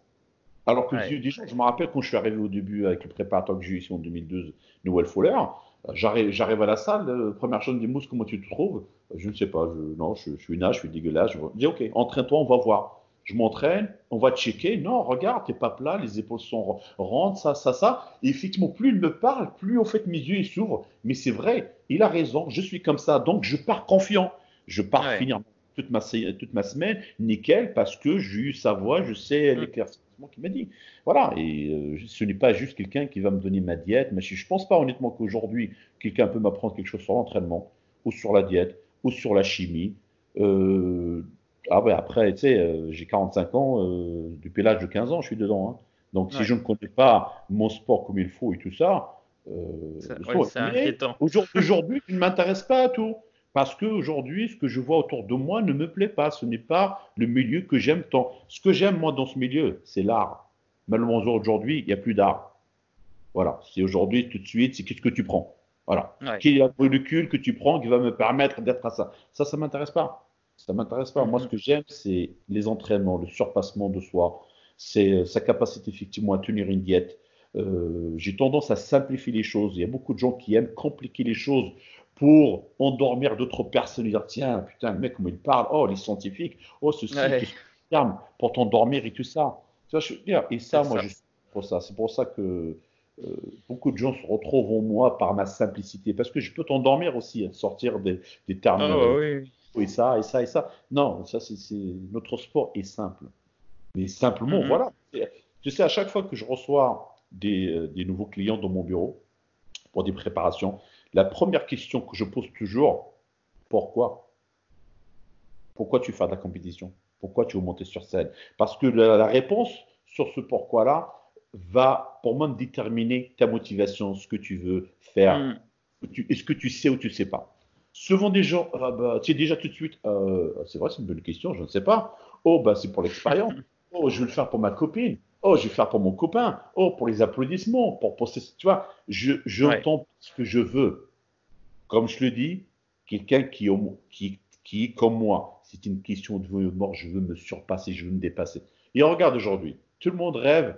Alors que déjà, je me rappelle quand je suis arrivé au début avec le préparateur que j'ai eu ici en 2012, Noël Fowler, j'arrive à la salle, première chose, me dit Mousse, comment tu te trouves? Je ne sais pas, je, non, je, suis nage, je suis dégueulasse. Je dis ok, entraîne-toi, on va voir je m'entraîne, on va checker. Non, regarde, t'es pas plat, les épaules sont rondes, ça, ça, ça. Et effectivement, plus il me parle, plus en fait mes yeux s'ouvrent. Mais c'est vrai, il a raison, je suis comme ça, donc je pars confiant. Je pars finir toute ma, toute ma semaine nickel parce que j'ai eu sa voix, je sais mm. l'éclaircissement qu'il m'a dit. Voilà, et euh, ce n'est pas juste quelqu'un qui va me donner ma diète. Mais je ne pense pas honnêtement qu'aujourd'hui, quelqu'un peut m'apprendre quelque chose sur l'entraînement ou sur la diète ou sur la chimie. Euh, ah ouais, après, tu sais, euh, j'ai 45 ans, euh, depuis l'âge de 15 ans, je suis dedans. Hein. Donc, si je ne connais pas mon sport comme il faut et tout ça, euh, c'est inquiétant. (laughs) Aujourd'hui, tu ne m'intéresses pas à tout. Parce qu'aujourd'hui, ce que je vois autour de moi ne me plaît pas. Ce n'est pas le milieu que j'aime tant. Ce que j'aime, moi, dans ce milieu, c'est l'art. Malheureusement, aujourd'hui, il n'y a plus d'art. Voilà. C'est aujourd'hui, tout de suite, c'est qu'est-ce que tu prends. Voilà. Quel est le recul que tu prends qui va me permettre d'être à ça Ça, ça ne m'intéresse pas. Ça m'intéresse pas. Moi, ce mm-hmm. que j'aime, c'est les entraînements, le surpassement de soi, c'est euh, sa capacité effectivement à tenir une diète. Euh, j'ai tendance à simplifier les choses. Il y a beaucoup de gens qui aiment compliquer les choses pour endormir d'autres personnes. Dire tiens, putain, le mec, comment il parle? Oh, les scientifiques, oh, ceci, ouais. terme pour t'endormir et tout ça. Tu vois, je veux dire, et ça, moi, je suis pour ça. C'est pour ça que euh, beaucoup de gens se retrouvent en moi par ma simplicité. Parce que je peux t'endormir aussi, hein, sortir des, termes. Oh, oui et ça, et ça, et ça. Non, ça, c'est notre sport est simple. Mais simplement, mm-hmm. voilà. Tu sais, à chaque fois que je reçois des, euh, des, nouveaux clients dans mon bureau pour des préparations, la première question que je pose toujours, pourquoi? Pourquoi tu fais de la compétition? Pourquoi tu veux monter sur scène? Parce que la, réponse sur ce pourquoi-là va, pour moi, déterminer ta motivation, ce que tu veux faire. Mm. Est-ce que tu sais ou tu ne sais pas? Souvent des gens, ah bah, tu sais déjà tout de suite, euh, c'est vrai, c'est une bonne question, je ne sais pas. Oh, bah, c'est pour l'expérience. (laughs) Oh, je vais le faire pour ma copine. Oh, je vais le faire pour mon copain. Oh, pour les applaudissements, pour poster. Tu vois, je, j'entends ce que je veux. Comme je le dis, quelqu'un qui, qui, qui est comme moi, c'est une question de vie ou mort, je veux me surpasser, je veux me dépasser. Et regarde aujourd'hui, tout le monde rêve.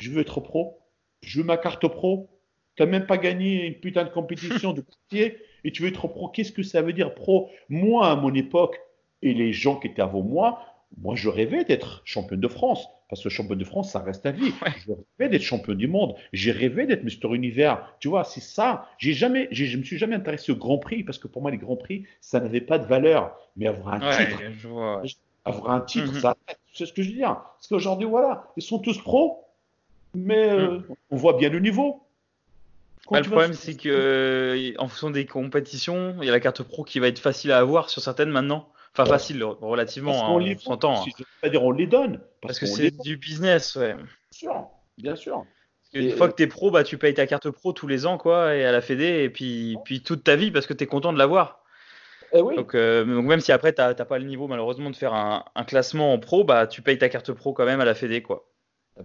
Je veux être pro. Je veux ma carte pro. Tu n'as même pas gagné une putain de compétition de (laughs) quartier et tu veux être pro. Qu'est-ce que ça veut dire pro? Moi, à mon époque, et les gens qui étaient avant moi, moi, je rêvais d'être champion de France. Parce que champion de France, ça reste à vie. Je rêvais d'être champion du monde. J'ai rêvé d'être Mister Univers. Tu vois, c'est ça. J'ai jamais, je me suis jamais intéressé au Grand Prix parce que pour moi, les Grands Prix, ça n'avait pas de valeur. Mais avoir un titre, avoir un titre, mhm. ça, c'est ce que je veux dire? Parce qu'aujourd'hui, voilà, ils sont tous pros, mais euh, mhm. on voit bien le niveau. Bah, le problème, c'est que euh, en fonction des compétitions, il y a la carte pro qui va être facile à avoir sur certaines maintenant. Enfin, facile, relativement, on, hein, s'entend. Hein. C'est-à-dire, on les donne. Parce, que c'est du business, ouais. Bien sûr, bien sûr. Une fois que tu es pro, bah, tu payes ta carte pro tous les ans, quoi, et à la Fédé, et puis, puis toute ta vie parce que tu es content de l'avoir. Eh oui. donc, euh, donc, même si après tu n'as pas le niveau malheureusement de faire un, un, classement en pro, bah tu payes ta carte pro quand même à la Fédé quoi.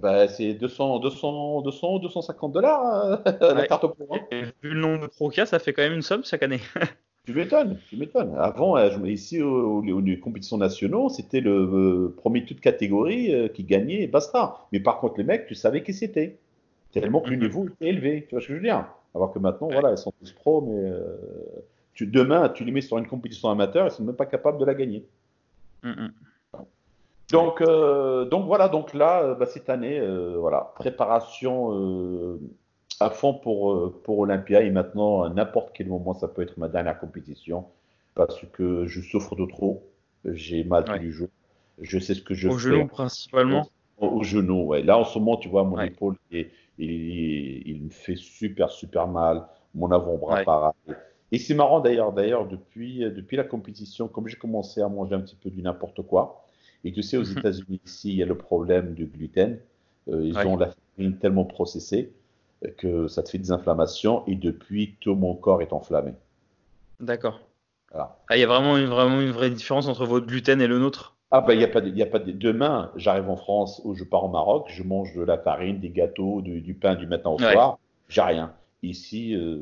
Bah, c'est 200, 200, 200, 250 dollars euh, (laughs) la carte pro. Hein. vu le nombre de pro qu'il ça fait quand même une somme chaque année. (laughs) tu m'étonnes, tu m'étonnes. Avant, euh, ici, aux, compétitions nationaux, c'était le euh, premier toute catégorie qui gagnait et basta. Mais par contre, les mecs, tu savais qui c'était. Tellement que le mhm. niveau était élevé. Tu vois ce que je veux dire Alors que maintenant, voilà, ils sont tous pros, mais tu, demain, tu les mets sur une compétition amateur, ils sont même pas capables de la gagner. Mhm. Donc, euh, donc voilà, donc là, euh, bah, cette année, euh, voilà, préparation à fond pour, pour Olympia et maintenant, à n'importe quel moment, ça peut être ma dernière compétition parce que je souffre de trop. J'ai mal tous les jours. Je sais ce que je fais. Au genou principalement Au, genou, ouais. Là, en ce moment, tu vois, mon épaule, il, il, me fait super, super mal. Mon avant-bras pareil. Et c'est marrant d'ailleurs, d'ailleurs, depuis, depuis la compétition, comme j'ai commencé à manger un petit peu du n'importe quoi, et tu sais, aux mhm. États-Unis, ici, il y a le problème du gluten. Euh, ils ont la farine tellement processée euh, que ça te fait des inflammations et depuis, tout mon corps est enflammé. D'accord. Ah, il y a vraiment une, vraiment une vraie différence entre votre gluten et le nôtre? Ah ben il n'y a pas de, y a pas de, demain j'arrive en France ou je pars au Maroc je mange de la farine des gâteaux du, pain du matin au soir j'ai rien ici euh,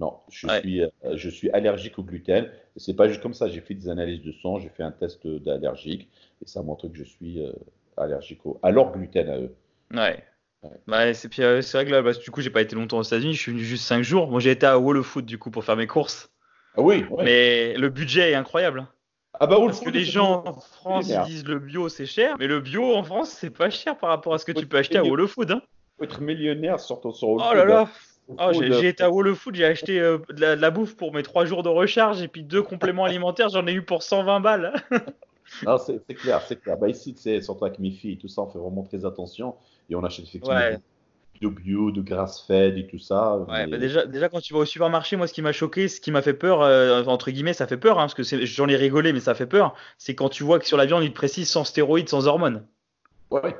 non je suis euh, je suis allergique au gluten c'est pas juste comme ça j'ai fait des analyses de sang j'ai fait un test d'allergique et ça montre que je suis euh, allergique au à leur gluten à eux ouais Ouais. c'est vrai que là, bah, du coup, j'ai pas été longtemps aux États-Unis, je suis venu juste 5 jours. Moi, j'ai été à Wall Food du coup pour faire mes courses. Ah oui. Mais le budget est incroyable. Ah bah, Parce que les gens en France disent le bio c'est cher, mais le bio en France c'est pas cher par rapport à ce que tu peux acheter à Wall Food. Hein. Faut être millionnaire sur sur Wall Oh là là. Oh, j'ai été à Wall Food, j'ai acheté euh, de, la, bouffe pour mes 3 jours de recharge et puis deux compléments alimentaires, j'en ai eu pour 120 balles. (laughs) non, c'est clair, c'est clair. Bah ici, c'est surtout avec mes filles, tout ça, on fait vraiment très attention et on achète effectivement de bio, de grass-fed et tout ça. Ouais, bah déjà, déjà, quand tu vas au supermarché, moi, ce qui m'a choqué, ce qui m'a fait peur, euh, entre guillemets, ça fait peur, hein, parce que j'en ai rigolé, mais ça fait peur, c'est quand tu vois que sur la viande, ils te précisent sans stéroïdes, sans hormones. Ouais.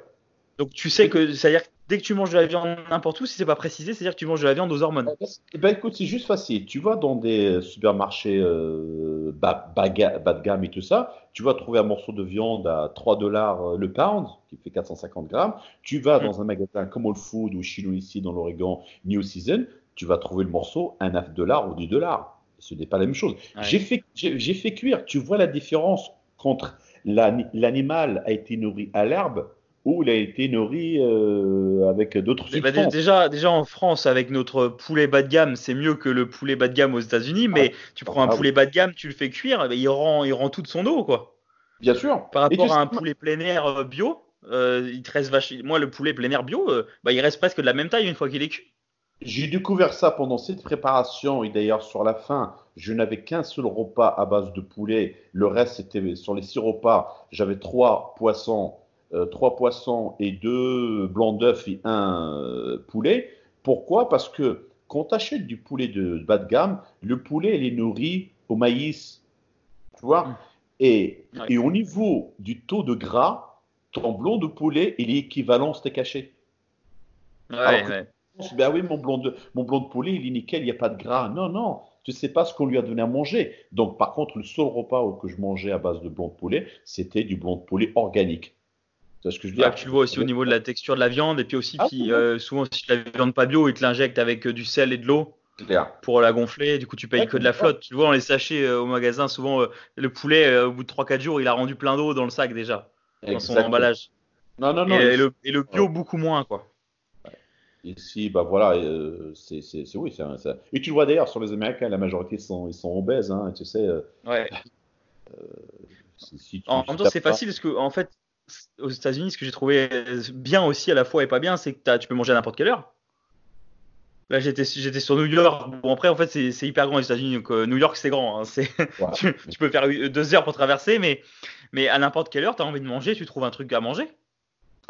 Donc tu sais que, c'est-à-dire dès que tu manges de la viande n'importe où, si c'est pas précisé, c'est-à-dire que tu manges de la viande aux hormones. Eh ben écoute, c'est juste facile. Tu vas dans des supermarchés euh, bas, bas, de gamme et tout ça, tu vas trouver un morceau de viande à 3 dollars euh, le pound, qui fait 450 grammes. Tu vas mm. dans un magasin comme All Food ou chez nous ici dans l'Oregon, New Season, tu vas trouver le morceau à 9 dollars ou 10 dollars. Ce n'est pas la même chose. J'ai fait, j'ai fait cuire. Tu vois la différence entre l'animal a été nourri à l'herbe où il a été nourri euh, avec d'autres eh ben, substances. déjà, déjà en France, avec notre poulet bas de gamme, c'est mieux que le poulet bas de gamme aux États-Unis, mais ah. tu prends un ah poulet bas de gamme, tu le fais cuire, il rend, il rend toute son eau, quoi. Bien sûr. Par rapport à un poulet plein air euh, bio, euh, il te reste vache... Moi, le poulet plein air bio, bah, il reste presque de la même taille une fois qu'il est cuit. J'ai découvert ça pendant cette préparation et d'ailleurs sur la fin, je n'avais qu'un seul repas à base de poulet. Le reste, c'était sur les six repas, j'avais trois poissons trois poissons et deux blancs d'œufs et un euh, poulet. Pourquoi? Parce que quand tu achètes du poulet de, bas de gamme, le poulet il est nourri au maïs. Tu vois? Mmh. et, et, au niveau du taux de gras, ton blanc de poulet il est équivalent steak haché. Ouais, ouais. Ben oui, mon blanc, de, mon blanc de poulet, il est nickel, il n'y a pas de gras. Non, non, tu ne sais pas ce qu'on lui a donné à manger. Donc, par contre, le seul repas que je mangeais à base de blanc de poulet, c'était du blanc de poulet organique. Ce que je dis. tu le vois aussi au niveau de la texture de la viande et puis aussi ah, euh, souvent si la viande pas bio ils te l'injectent avec euh, du sel et de l'eau pour la gonfler du coup tu payes que de la flotte. Tu le vois dans les sachets euh, au magasin souvent le poulet au bout de 3-4 jours il a rendu plein d'eau dans le sac déjà dans son emballage. Non non non et, le, et le, bio beaucoup moins quoi. Ici, bah voilà, c'est oui, et tu le vois d'ailleurs sur les Américains, la majorité sont ils sont obèses, hein, tu sais. ouais. en même temps, c'est facile parce que en fait, aux États-Unis, ce que j'ai trouvé bien aussi à la fois et pas bien, c'est que tu peux manger à n'importe quelle heure. Là, j'étais, sur New York. Bon, après, en fait, c'est, hyper grand aux États-Unis. Donc, euh, New York, c'est grand. Hein. (laughs) Tu, peux faire deux heures pour traverser, mais, mais à n'importe quelle heure, tu as envie de manger, tu trouves un truc à manger.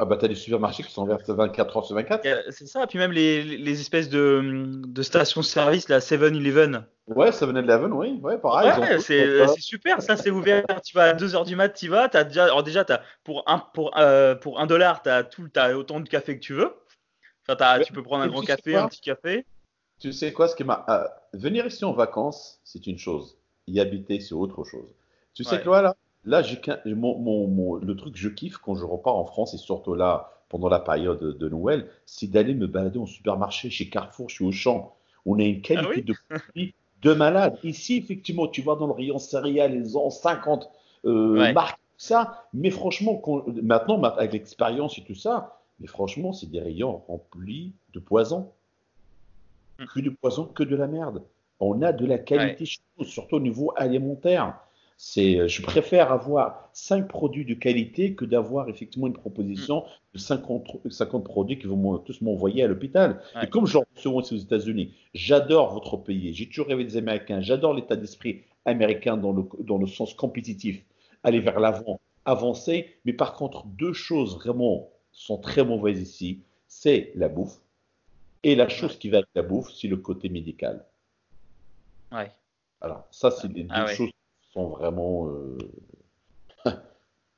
Ah bah t'as des supermarchés qui sont ouverts 24 heures sur 24. C'est ça, puis même les, les espèces de, de stations-service, la 7-Eleven. Ouais, 7-Eleven, oui, ouais, pareil. Ouais, c'est super, ça c'est ouvert. tu vas à 2h du mat, tu vas, as déjà, alors déjà as, pour un pour, euh, pour un dollar, tu as, as autant de café que tu veux. Enfin, tu peux prendre un grand café, un petit café. Tu sais quoi, ce qui m'a. Euh, venir ici en vacances, c'est une chose. Y habiter, c'est autre chose. Tu sais quoi, là Là, j'ai mon, le truc que je kiffe quand je repars en France, et surtout là, pendant la période de Noël, c'est d'aller me balader au supermarché, chez Carrefour, chez Auchan. On a une qualité ah de produit de malade. Ici, effectivement, tu vas dans le rayon céréales, ils ont 50 euh, marques, ça. Mais franchement, maintenant, avec l'expérience et tout ça, mais franchement, c'est des rayons remplis de poison. Mm. Que de poison, que de la merde. On a de la qualité, surtout au niveau alimentaire. C'est, euh, je préfère avoir 5 produits de qualité que d'avoir effectivement une proposition de 50, 50 produits qui vont tous m'envoyer à l'hôpital. Et comme je reçois aussi aux États-Unis, j'adore votre pays, j'ai toujours rêvé des Américains, j'adore l'état d'esprit américain dans le, dans le sens compétitif, aller vers l'avant, avancer. Mais par contre, deux choses vraiment sont très mauvaises ici c'est la bouffe. Et la chose qui va avec la bouffe, c'est le côté médical. Ouais. Alors, ça, c'est les ah deux choses sont vraiment euh, (laughs)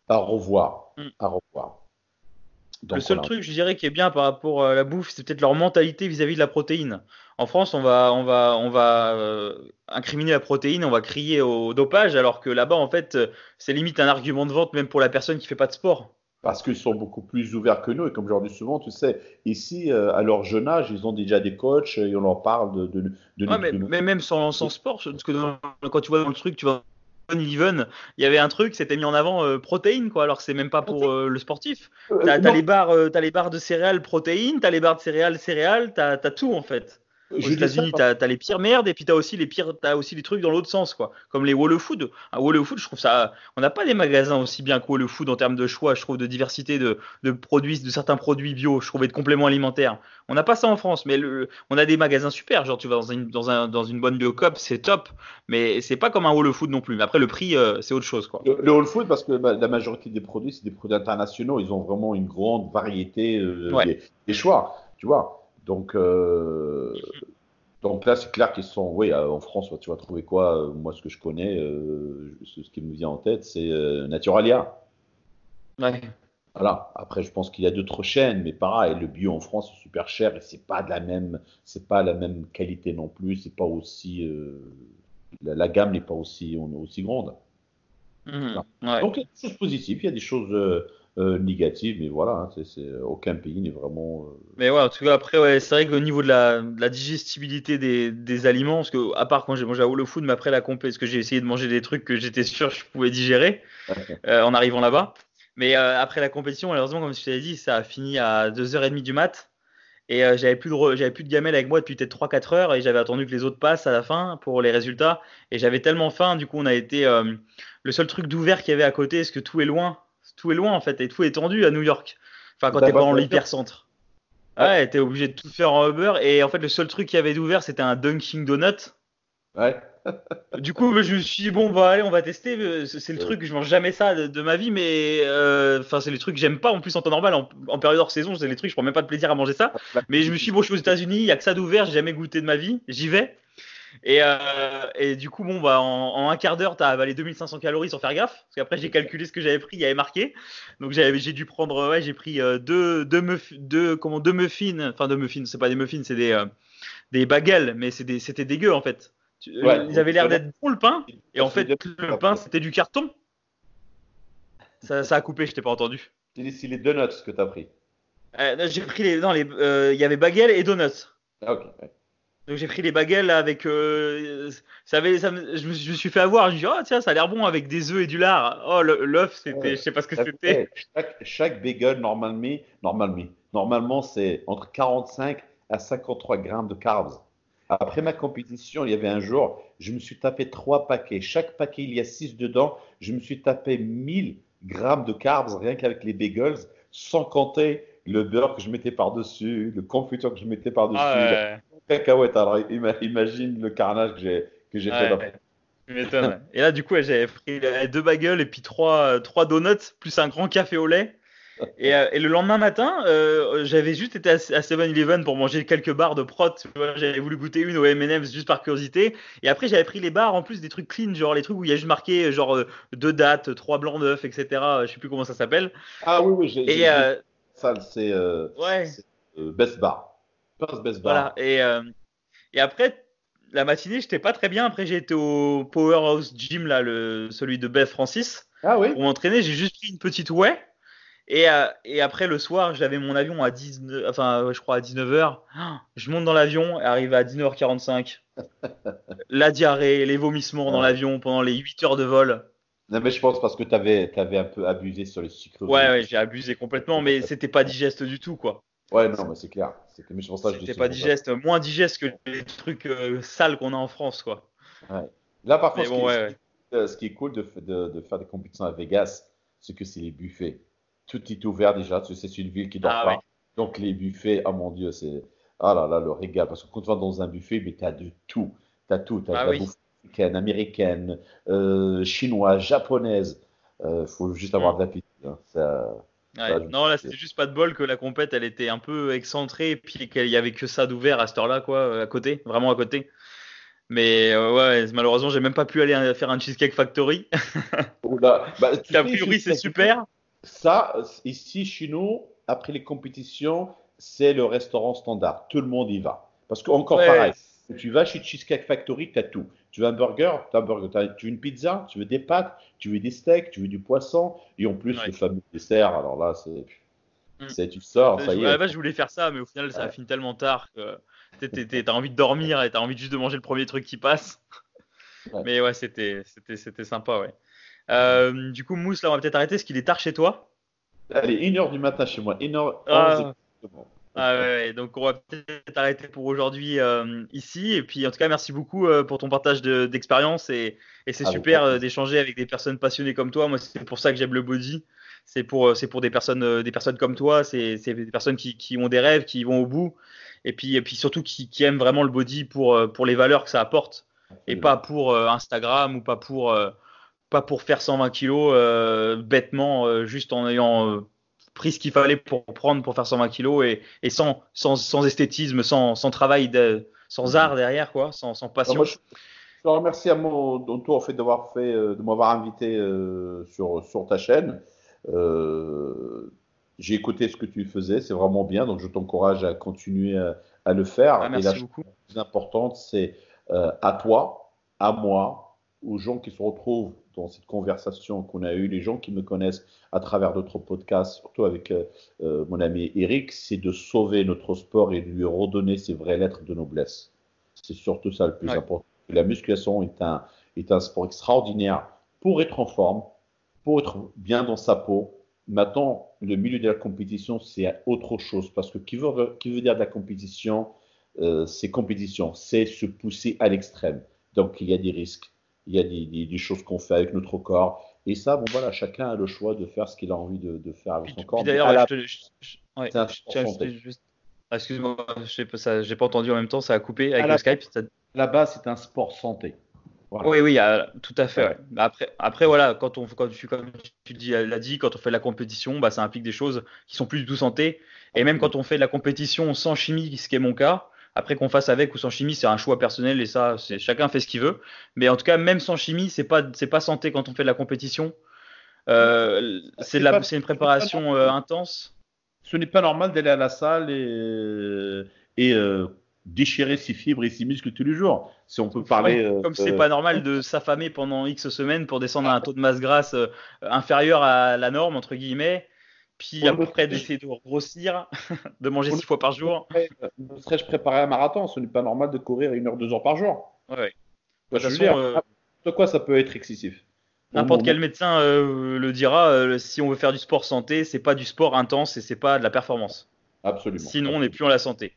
à revoir. Mm. À revoir. le seul truc, je dirais, qui est bien par rapport à la bouffe, c'est peut-être leur mentalité vis-à-vis de la protéine. en France, on va, on va, on va incriminer la protéine, on va crier au dopage, alors que là-bas, en fait, c'est limite un argument de vente même pour la personne qui fait pas de sport parce qu'ils sont beaucoup plus ouverts que nous. Et comme je leur dis souvent, tu sais, ici, euh, à leur jeune âge, ils ont déjà des coachs et on leur parle de. de, de, ouais, mais, même sans, sans sport, parce que quand tu vois dans le truc, tu vois. Even, il y avait un truc, c'était mis en avant euh, protéines, quoi, alors que c'est même pas pour euh, le sportif. T'as as les, barres, as les barres de céréales protéines, t'as les barres de céréales céréales, t'as as tout en fait. Aux États-Unis, tu as, les pires merdes et puis tu as aussi les pires, as aussi les trucs dans l'autre sens, quoi. Comme les Wall Food. Un Wall Food, je trouve ça. On n'a pas des magasins aussi bien que Wall Food en termes de choix, je trouve, de diversité de, de produits, de certains produits bio, je trouve, et de compléments alimentaires. On n'a pas ça en France, mais le, on a des magasins super. Genre, tu vas dans une, dans un, dans une bonne biocop, c'est top, mais c'est pas comme un Wall Food non plus. Mais après, le prix, euh, c'est autre chose, quoi. Le, Wall Food, parce que bah, la majorité des produits, c'est des produits internationaux, ils ont vraiment une grande variété euh, des, choix, tu vois? Donc, euh, donc là, c'est clair qu'ils sont. Oui, euh, en France, tu vas trouver quoi euh, Moi, ce que je connais, euh, ce qui me vient en tête, c'est Naturalia. Ouais. Voilà. Après, je pense qu'il y a d'autres chaînes, mais pareil, le bio en France est super cher et c'est pas de la même, c'est pas la même qualité non plus. C'est pas aussi, la, gamme n'est pas aussi, aussi grande. Mmh, Donc, il y a des choses positives, il y a des choses euh, négative, mais voilà, hein, c'est, aucun pays n'est vraiment. Euh, mais ouais, en tout cas, après, ouais, c'est vrai qu'au niveau de la, de la digestibilité des, des, aliments, parce que à part quand j'ai mangé à Whole Food, mais après la compé, parce que j'ai essayé de manger des trucs que j'étais sûr que je pouvais digérer (laughs) euh, en arrivant là-bas. Mais après la compétition, malheureusement, comme je t'avais dit, ça a fini à 2h30 du mat. Et j'avais plus de j'avais plus de gamelle avec moi depuis peut-être 3-4 heures et j'avais attendu que les autres passent à la fin pour les résultats et j'avais tellement faim du coup on a été le seul truc d'ouvert qu'il y avait à côté parce que tout est loin tout est loin en fait, et tout est tendu à New York. Enfin, quand t'es pas dans l'hypercentre. Ouais, t'es obligé de tout faire en Uber. Et en fait, le seul truc qu'il y avait d'ouvert, c'était un Dunkin' Donut. Ouais. (laughs) du coup, je me suis dit, bon, bah allez, on va tester. C'est le truc, je mange jamais ça de, ma vie, mais euh, enfin, c'est les trucs que j'aime pas en plus en temps normal. En, période hors saison, c'est les trucs, je prends même pas de plaisir à manger ça. Mais je me suis dit, bon, je suis aux États-Unis, il y a que ça d'ouvert, j'ai jamais goûté de ma vie, j'y vais. Et, euh, et, du coup, bon, bah, en, un quart d'heure, tu as avalé 2500 calories sans faire gaffe. Parce qu'après, j'ai calculé ce que j'avais pris, il y avait marqué. Donc, j'ai dû prendre, ouais, j'ai pris euh, deux, deux, deux, comment, deux muffins. Enfin, deux muffins, c'est pas des muffins, c'est des, euh, des bagels, mais c'était dégueu en fait. Ouais, ils avaient l'air d'être bon le pain. Et en fait, le pain, c'était du carton. Ça, ça, a coupé, je t'ai pas entendu. C'est les donuts que tu as pris. j'ai pris les. Non, il y avait bagels et donuts. Ah, ok. Donc j'ai pris les baguettes avec. Euh, ça avait, ça je, me, suis fait avoir. Je me suis dit, oh tiens, ça a l'air bon avec des œufs et du lard. Oh, l'œuf, c'était. je sais pas ce que c'était. Chaque, chaque bagel, normalement, normalement, normalement c'est entre 45 à 53 grammes de carbs. Après ma compétition, il y avait un jour, je me suis tapé trois paquets. Chaque paquet, il y a six dedans. Je me suis tapé 1000 grammes de carbs rien qu'avec les bagels, sans compter le beurre que je mettais par-dessus, le confiture que je mettais par-dessus. Ah cacahuètes. Alors imagine le carnage que j'ai que j'ai fait Et là, du coup, j'avais pris deux bagels et puis trois, trois donuts, plus un grand café au lait. Et, euh, et le lendemain matin, euh, j'avais juste été à, 7-Eleven pour manger quelques barres de prot. J'avais voulu goûter une au M&M's juste par curiosité. Et après, j'avais pris les barres en plus des trucs clean, genre les trucs où il y a juste marqué genre euh, deux dates, trois blancs d'œufs, etc. Je sais plus comment ça s'appelle. Ah oui, oui, j'ai. ça, c'est ouais. Best Bar. Voilà. Et, euh, et après, la matinée, j'étais pas très bien. Après, j'ai été au Powerhouse Gym, là, le, celui de Beth Francis. Ah oui. Pour m'entraîner, j'ai juste pris une petite ouais. Et, euh, et après, le soir, j'avais mon avion à 19, enfin, je crois à 19h. (gasps) Je monte dans l'avion, arrive à 19h45. (laughs) la diarrhée, les vomissements dans l'avion pendant les 8 heures de vol. Non, mais je pense parce que tu avais, avais, un peu abusé sur le sucre. Ouais, ouais j'ai abusé complètement, mais c'était pas digeste du tout, quoi. Ouais, non, mais c'est clair. C'était pas digeste, moins digeste que les trucs euh, sales qu'on a en France, quoi. Ouais. Là, par contre, ce, qui est cool de, de, faire des compétitions à Vegas, c'est que c'est les buffets. Tout est ouvert déjà. C'est une ville qui dort ah pas. Donc, les buffets, oh mon Dieu, c'est. Ah là là, le régal. Parce que quand tu vas dans un buffet, mais tu as de tout. Tu as tout. Tu as ah de la bouffe américaine, américaine euh, chinoise, japonaise. Il euh, faut juste avoir mm. de l'appétit. Hein. Ça non, là, c'était juste pas de bol que la compète, elle était un peu excentrée, et puis qu'il y avait que ça d'ouvert à cette heure-là, quoi, à côté, vraiment à côté. Mais euh, ouais, malheureusement, j'ai même pas pu aller faire un Cheesecake Factory. (laughs) Bah, a priori, c'est super. Ça, ici, chez nous, après les compétitions, c'est le restaurant standard. Tout le monde y va. Parce qu'encore pareil, tu vas chez Cheesecake Factory, tu as tout. Tu veux un burger, tu as un burger. tu veux une pizza, tu veux des pâtes, tu veux des steaks, tu veux du poisson, et en plus le fameux dessert. Alors là, c'est. Mm. Tu sors, ça y est. je voulais faire ça, mais au final, ça a fini tellement tard que t'as envie de dormir et t'as envie juste de manger le premier truc qui passe. Mais ouais, c'était sympa, ouais. Euh, du coup, Mousse, là, on va peut-être arrêter. Est-ce qu'il est tard chez toi Allez, 1h du matin chez moi. 1h ah. Ah ouais, donc on va peut-être arrêter pour aujourd'hui euh, ici. Et puis en tout cas, merci beaucoup euh, pour ton partage d'expérience et, et c'est ah, super d'échanger avec des personnes passionnées comme toi. Moi, c'est pour ça que j'aime le body. C'est pour, des personnes, des personnes comme toi. C'est des personnes qui, qui, ont des rêves, qui vont au bout. Et puis, et puis surtout qui, qui aiment vraiment le body pour, pour les valeurs que ça apporte et pas pour Instagram ou pas pour pas pour faire 120 kilos euh, bêtement, euh, juste en ayant euh, pris ce qu'il fallait pour prendre pour faire 120 kilos et, et sans, sans, sans, esthétisme, sans, sans travail, de, sans art derrière, quoi, sans, sans passion. je, te remercie à mon tour en fait d'avoir fait, de m'avoir invité sur, sur ta chaîne. J'ai écouté ce que tu faisais, c'est vraiment bien, donc je t'encourage à continuer à, le faire. Ah, merci et la beaucoup. plus importante, c'est à toi, à moi, aux gens qui se retrouvent dans cette conversation qu'on a eue, les gens qui me connaissent à travers d'autres podcasts, surtout avec euh, euh, mon ami Eric, c'est de sauver notre sport et de lui redonner ses vraies lettres de noblesse. C'est surtout ça le plus important. La musculation est un, est un sport extraordinaire pour être en forme, pour être bien dans sa peau. Maintenant, le milieu de la compétition, c'est autre chose parce que qui veut, qui veut dire de la compétition, euh, c'est compétition, c'est se pousser à l'extrême. Donc, il y a des risques il y a des, choses qu'on fait avec notre corps. Et ça, bon voilà, chacun a le choix de faire ce qu'il a envie de, faire avec son corps. D'ailleurs, excuse-moi, je n'ai pas entendu en même temps, ça a coupé avec le Skype. Là-bas, c'est un sport santé. Oui, oui, tout à fait. Après, après, voilà, quand on, quand tu, comme tu dis, l'as dit, quand on fait de la compétition, bah, ça implique des choses qui sont plus du tout santé. Et même quand on fait de la compétition sans chimie, ce qui est mon cas, après qu'on fasse avec ou sans chimie, c'est un choix personnel et ça, c'est chacun fait ce qu'il veut. Mais en tout cas, même sans chimie, c'est pas c'est pas santé quand on fait de la compétition. Euh, c'est une préparation euh, intense. Ce n'est pas normal d'aller à la salle et, et euh, déchirer ses fibres et ses muscles tous les jours. Si on peut parler. comme c'est pas normal de s'affamer pendant X semaines pour descendre à un taux de masse grasse inférieur à la norme entre guillemets puis après d'essayer de grossir, (laughs) de manger six fois par jour. Ne serais-je préparé un marathon Ce n'est pas normal de courir une heure, deux heures par jour. Ouais. De toute façon, euh, de quoi ça peut être excessif N'importe quel médecin euh, le dira. Euh, si on veut faire du sport santé, c'est pas du sport intense et c'est pas de la performance. Absolument. Sinon, on n'est plus en la santé.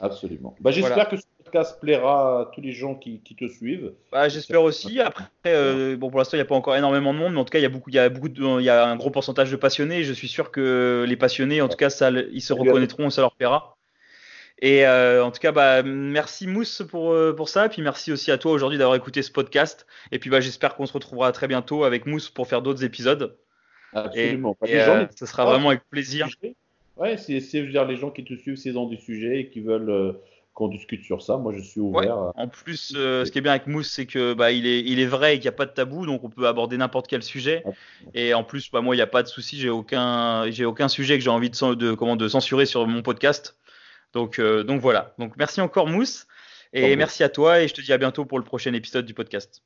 Absolument. Bah, J'espère que ce podcast plaira à tous les gens qui, te suivent. Bah, J'espère aussi. Après, euh, bon, pour l'instant, il n'y a pas encore énormément de monde, mais en tout cas, il y a, beaucoup, il y a, beaucoup de, il y a un gros pourcentage de passionnés. Je suis sûr que les passionnés, en tout cas, ça, ils se reconnaîtront, ça leur plaira. Et euh, en tout cas, bah, merci Mousse pour, euh, pour ça. Et puis merci aussi à toi aujourd'hui d'avoir écouté ce podcast. Et puis bah, j'espère qu'on se retrouvera très bientôt avec Mousse pour faire d'autres épisodes. Absolument. Et, ce sera vraiment avec plaisir. Ouais, c'est, je veux dire, les gens qui te suivent, c'est dans du sujet et qui veulent qu'on discute sur ça. Moi, je suis ouvert. En plus, euh, ce qui est bien avec Mousse, c'est que bah, il est, il est vrai et qu'il n'y a pas de tabou, donc on peut aborder n'importe quel sujet. Et en plus, bah, moi, il n'y a pas de souci. J'ai aucun, j'ai aucun sujet que j'ai envie de, de, comment, de censurer sur mon podcast. Donc, euh, donc voilà. Donc merci encore Mousse et merci à toi et je te dis à bientôt pour le prochain épisode du podcast.